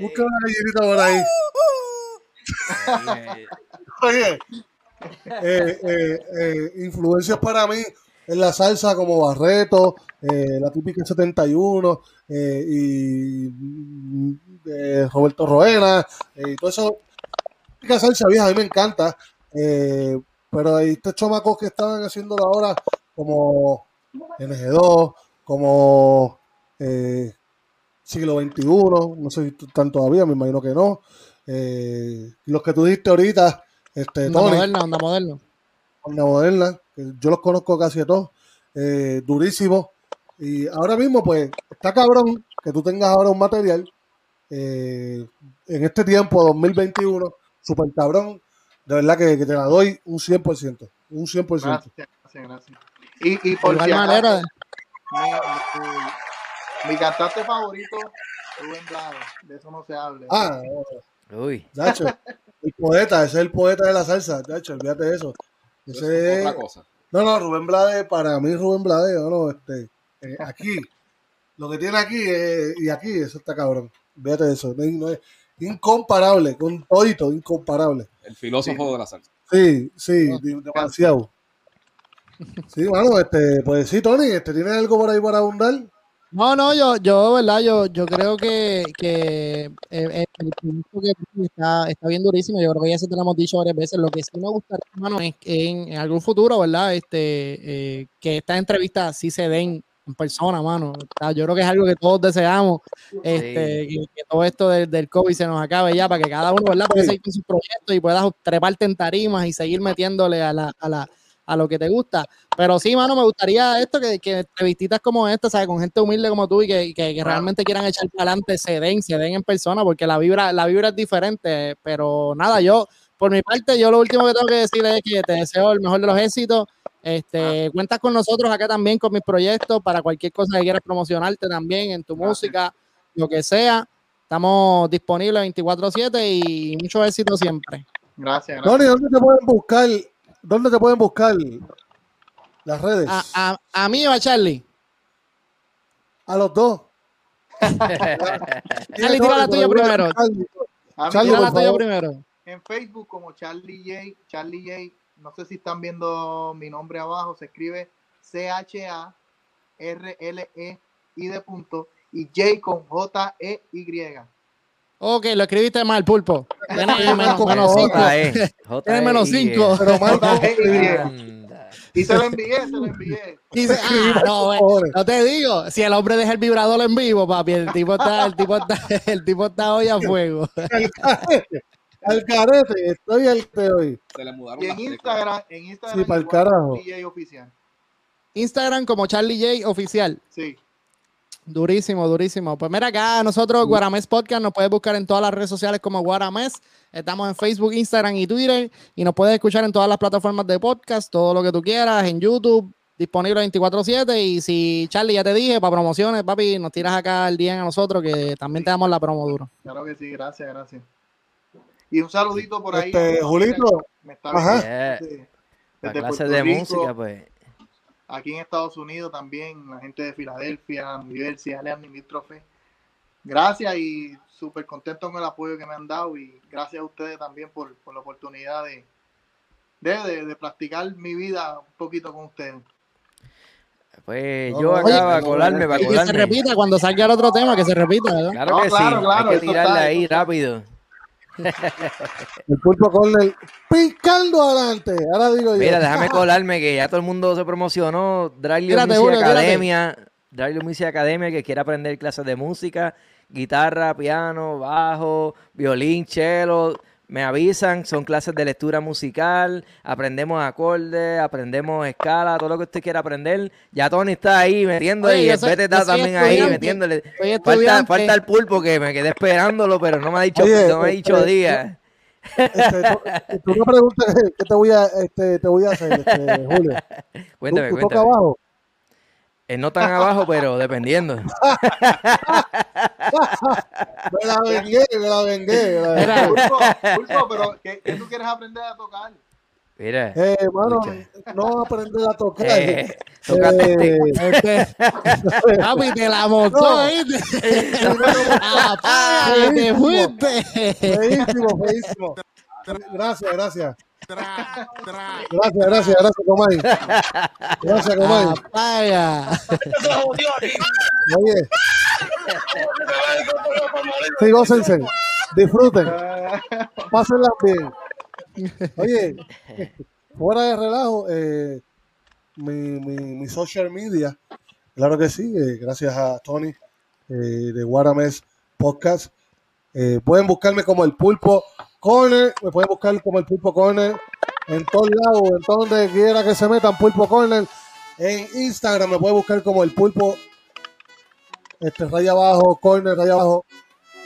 busca una gallinita por ahí. Eh, eh, eh, influencias para mí en la salsa como Barreto, la típica 71 eh, y mm, Roberto Roena y todo eso. Típica salsa vieja, a mí me encanta. pero hay estos chamacos que estaban haciéndolo ahora como NG2, como siglo XXI, no sé si están todavía, me imagino que no. Eh, los que tú diste ahorita, este, Onda Tony, moderna, onda moderna. Onda Moderna, que yo los conozco casi a todos, eh, durísimo. Y ahora mismo, pues, está cabrón que tú tengas ahora un material eh, en este tiempo, 2021, super cabrón. De verdad que, que te la doy un 100%. un 100%. Gracias, gracias, gracias. Y, y por De si manera, mi, mi- mi cantante favorito, Rubén Blades, de eso no se habla. Ah, Uy. Nacho, el poeta, ese es el poeta de la salsa, Nacho, olvídate de eso. Ese es otra cosa. no, no, Rubén Blades, para mí Rubén Blades, no, no, este, eh, aquí, lo que tiene aquí eh, y aquí, eso está cabrón. Olvídate de eso, no, es- no incomparable, con todito, incomparable. El filósofo de la salsa. Sí, sí, de- demasiado. Sí, bueno, este, pues sí, Tony, este, ¿tienes algo por ahí para abundar? No, no, yo, yo, ¿verdad? Yo, yo creo que, que eh, eh, el que está, está bien durísimo. Yo creo que ya se te lo hemos dicho varias veces. Lo que sí me gustaría, hermano, es que en, en algún futuro, ¿verdad? Este, eh, que estas entrevistas sí se den en persona, mano. O sea, yo creo que es algo que todos deseamos. Este, que, que todo esto del, del COVID se nos acabe ya para que cada uno, ¿verdad? Pueda Sí. seguir con sus proyectos y puedas treparte en tarimas y seguir metiéndole a la, a la, a lo que te gusta. Pero sí, mano, me gustaría esto, que, que entrevistitas como esta, ¿sabes? Con gente humilde como tú y que, que- que realmente quieran echar para adelante, se den, se den en persona, porque la vibra, la vibra es diferente. Pero nada, yo, por mi parte, yo lo último que tengo que decir es que te deseo el mejor de los éxitos. Este, cuentas con nosotros acá también con mis proyectos para cualquier cosa que quieras promocionarte también en tu música, lo que sea. Estamos disponibles 24/7 y mucho éxito siempre. Gracias, gracias. Tony, ¿dónde te pueden buscar? ¿Dónde te pueden buscar las redes? A, a, a mí o a Charlie. A los dos. Charlie, tira la tuya primero. Charlie, Tira la tuya primero. en Facebook como Charlie J, Charlie J, no sé si están viendo mi nombre abajo, se escribe C-H-A-R-L-E-I E de punto y J con J-E-Y. Ok, lo escribiste mal, pulpo. Tienes menos, menos cinco. J.E. Tienes menos J.E. cinco. Pero mal. Y se lo envié, se lo envié. Dice, ah, no, no te digo, si el hombre deja el vibrador en vivo, papi, el tipo está, el tipo está, el tipo está hoy a fuego. al carete, estoy al te hoy. Se le mudaron Y en. Instagram, en Instagram Sí, pa'l igual, carajo. DJ oficial. Instagram como Charlie J oficial. Sí. Durísimo, durísimo. Pues mira acá, nosotros, Guaramés Podcast, nos puedes buscar en todas las redes sociales como Guaramés. Estamos en Facebook, Instagram y Twitter. Y nos puedes escuchar en todas las plataformas de podcast, todo lo que tú quieras, en YouTube, disponible 24-7. Y si, Charlie, ya te dije, para promociones, papi, nos tiras acá el día a nosotros, que también te damos la promo duro. Claro que sí, gracias, gracias. Y un saludito por ahí. Este, Julito, Me está Ajá. viendo Yeah. desde- La desde clase Puerto de Rico, música, pues. Aquí en Estados Unidos también, la gente de Filadelfia, New Jersey, Alean Limítrofe. Gracias y súper contento con el apoyo que me han dado y gracias a ustedes también por, por la oportunidad de, de, de- de practicar mi vida un poquito con ustedes. Pues No, yo oye, de colarme para que se repita cuando salga el otro tema, que se repita, ¿verdad? Claro No, que claro, sí. claro, Hay que está, ahí rápido. El pulpo corner picando adelante. Ahora digo yo. Mira, déjame colarme que ya todo el mundo se promocionó. Tírate. Academia. Dragly Music Academia que quiere aprender clases de música, guitarra, piano, bajo, violín, cello. Me avisan, son clases de lectura musical, aprendemos acordes, aprendemos escala, todo lo que usted quiera aprender. Ya Tony está ahí metiendo Oye, y el soy- está también ahí metiéndole. Falta, falta el pulpo que me quedé esperándolo, pero no me ha dicho, Oye, no me ha dicho este, día. Este, tú, tú me preguntas qué te voy a, este, te voy a hacer, este, Julio. Cuéntame, ¿Tú, tú cuéntame. abajo? Eh, no tan abajo, pero dependiendo. Me la vengué, me la vengué. me la vengué. Pero ¿qué, qué tú quieres aprender a tocar? Mira. Eh, mano, Escucha. no aprender a tocar. Eh, tócate este. Eh, Este, papi, te la montó, No. ¿viste? Te fuiste. feísimo, feísimo. Gracias, gracias. Gracias, gracias, gracias, Comay. Gracias, Comay. Apaga. Oye. Sí, gócense. Disfruten. Pásenla bien. Oye, fuera de relajo, eh, mi, mi, mi social media, claro que sí, eh, gracias a Tony eh, de Guarames Podcast. Eh, pueden buscarme como el Pulpo Corner, me pueden buscar como el Pulpo Corner en todos lados, en donde quiera que se metan, Pulpo Corner. En Instagram me pueden buscar como el Pulpo este raya abajo, corner, raya abajo.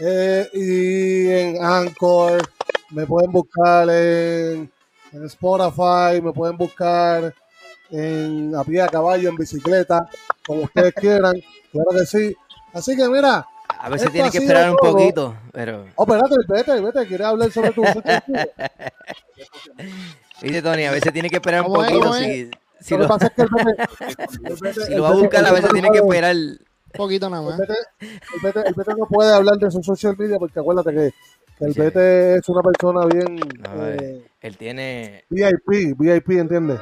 Eh, y en Anchor me pueden buscar en en Spotify, me pueden buscar en a pie a caballo, en bicicleta, como ustedes quieran, claro que sí. Así que mira, A veces tiene que esperar un todo. poquito, pero... oh, espérate, vete, vete, ¿quieres hablar sobre tu? Viste, Tony, a veces tiene que esperar un poquito. ¿Cómo Si, si Lo que lo, pasa es que el vete, el vete- si el lo va a buscar, a veces tiene que esperar... Un poquito nada El más. El, Vete, no puede hablar de su social media porque acuérdate que, que el Sí. Vete es una persona bien No, eh, Él tiene... VIP, VIP, ¿entiendes?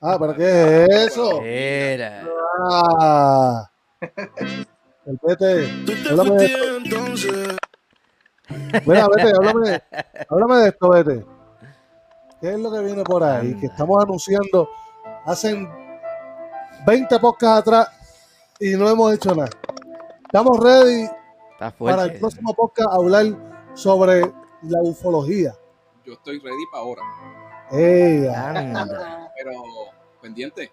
Ah, ¿pero qué es eso? Era... Ah. El Vete, háblame de esto. Mira, Vete, háblame, háblame de esto, Vete. ¿Qué es lo que viene por ahí? Que estamos anunciando hace 20 podcasts atrás y no hemos hecho nada. Estamos ready Está para el próximo podcast hablar sobre la ufología. Yo estoy ready para ahora. Ey, ah, Anda. Pero pendiente.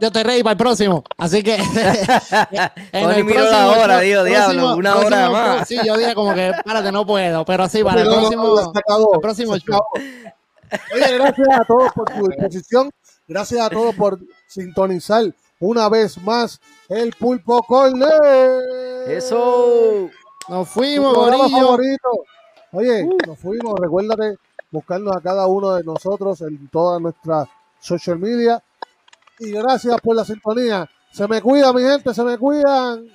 Yo estoy ready para el próximo. Así que. en Tony el miró la próximo- hora, dijo, diablo, próximo- una hora próximo- más. Sí, yo dije como que, espérate, no puedo. Pero sí, para el próximo. se acabó, el próximo se acabó. Oye, gracias a todos por su disposición. Gracias a todos por sintonizar una vez más el Pulpo Corner. Eso. Nos fuimos, Gorillo. favorito. Oye, nos fuimos. Recuérdate buscarnos a cada uno de nosotros en todas nuestras social media y gracias por la sintonía. Se me cuida, mi gente, se me cuidan.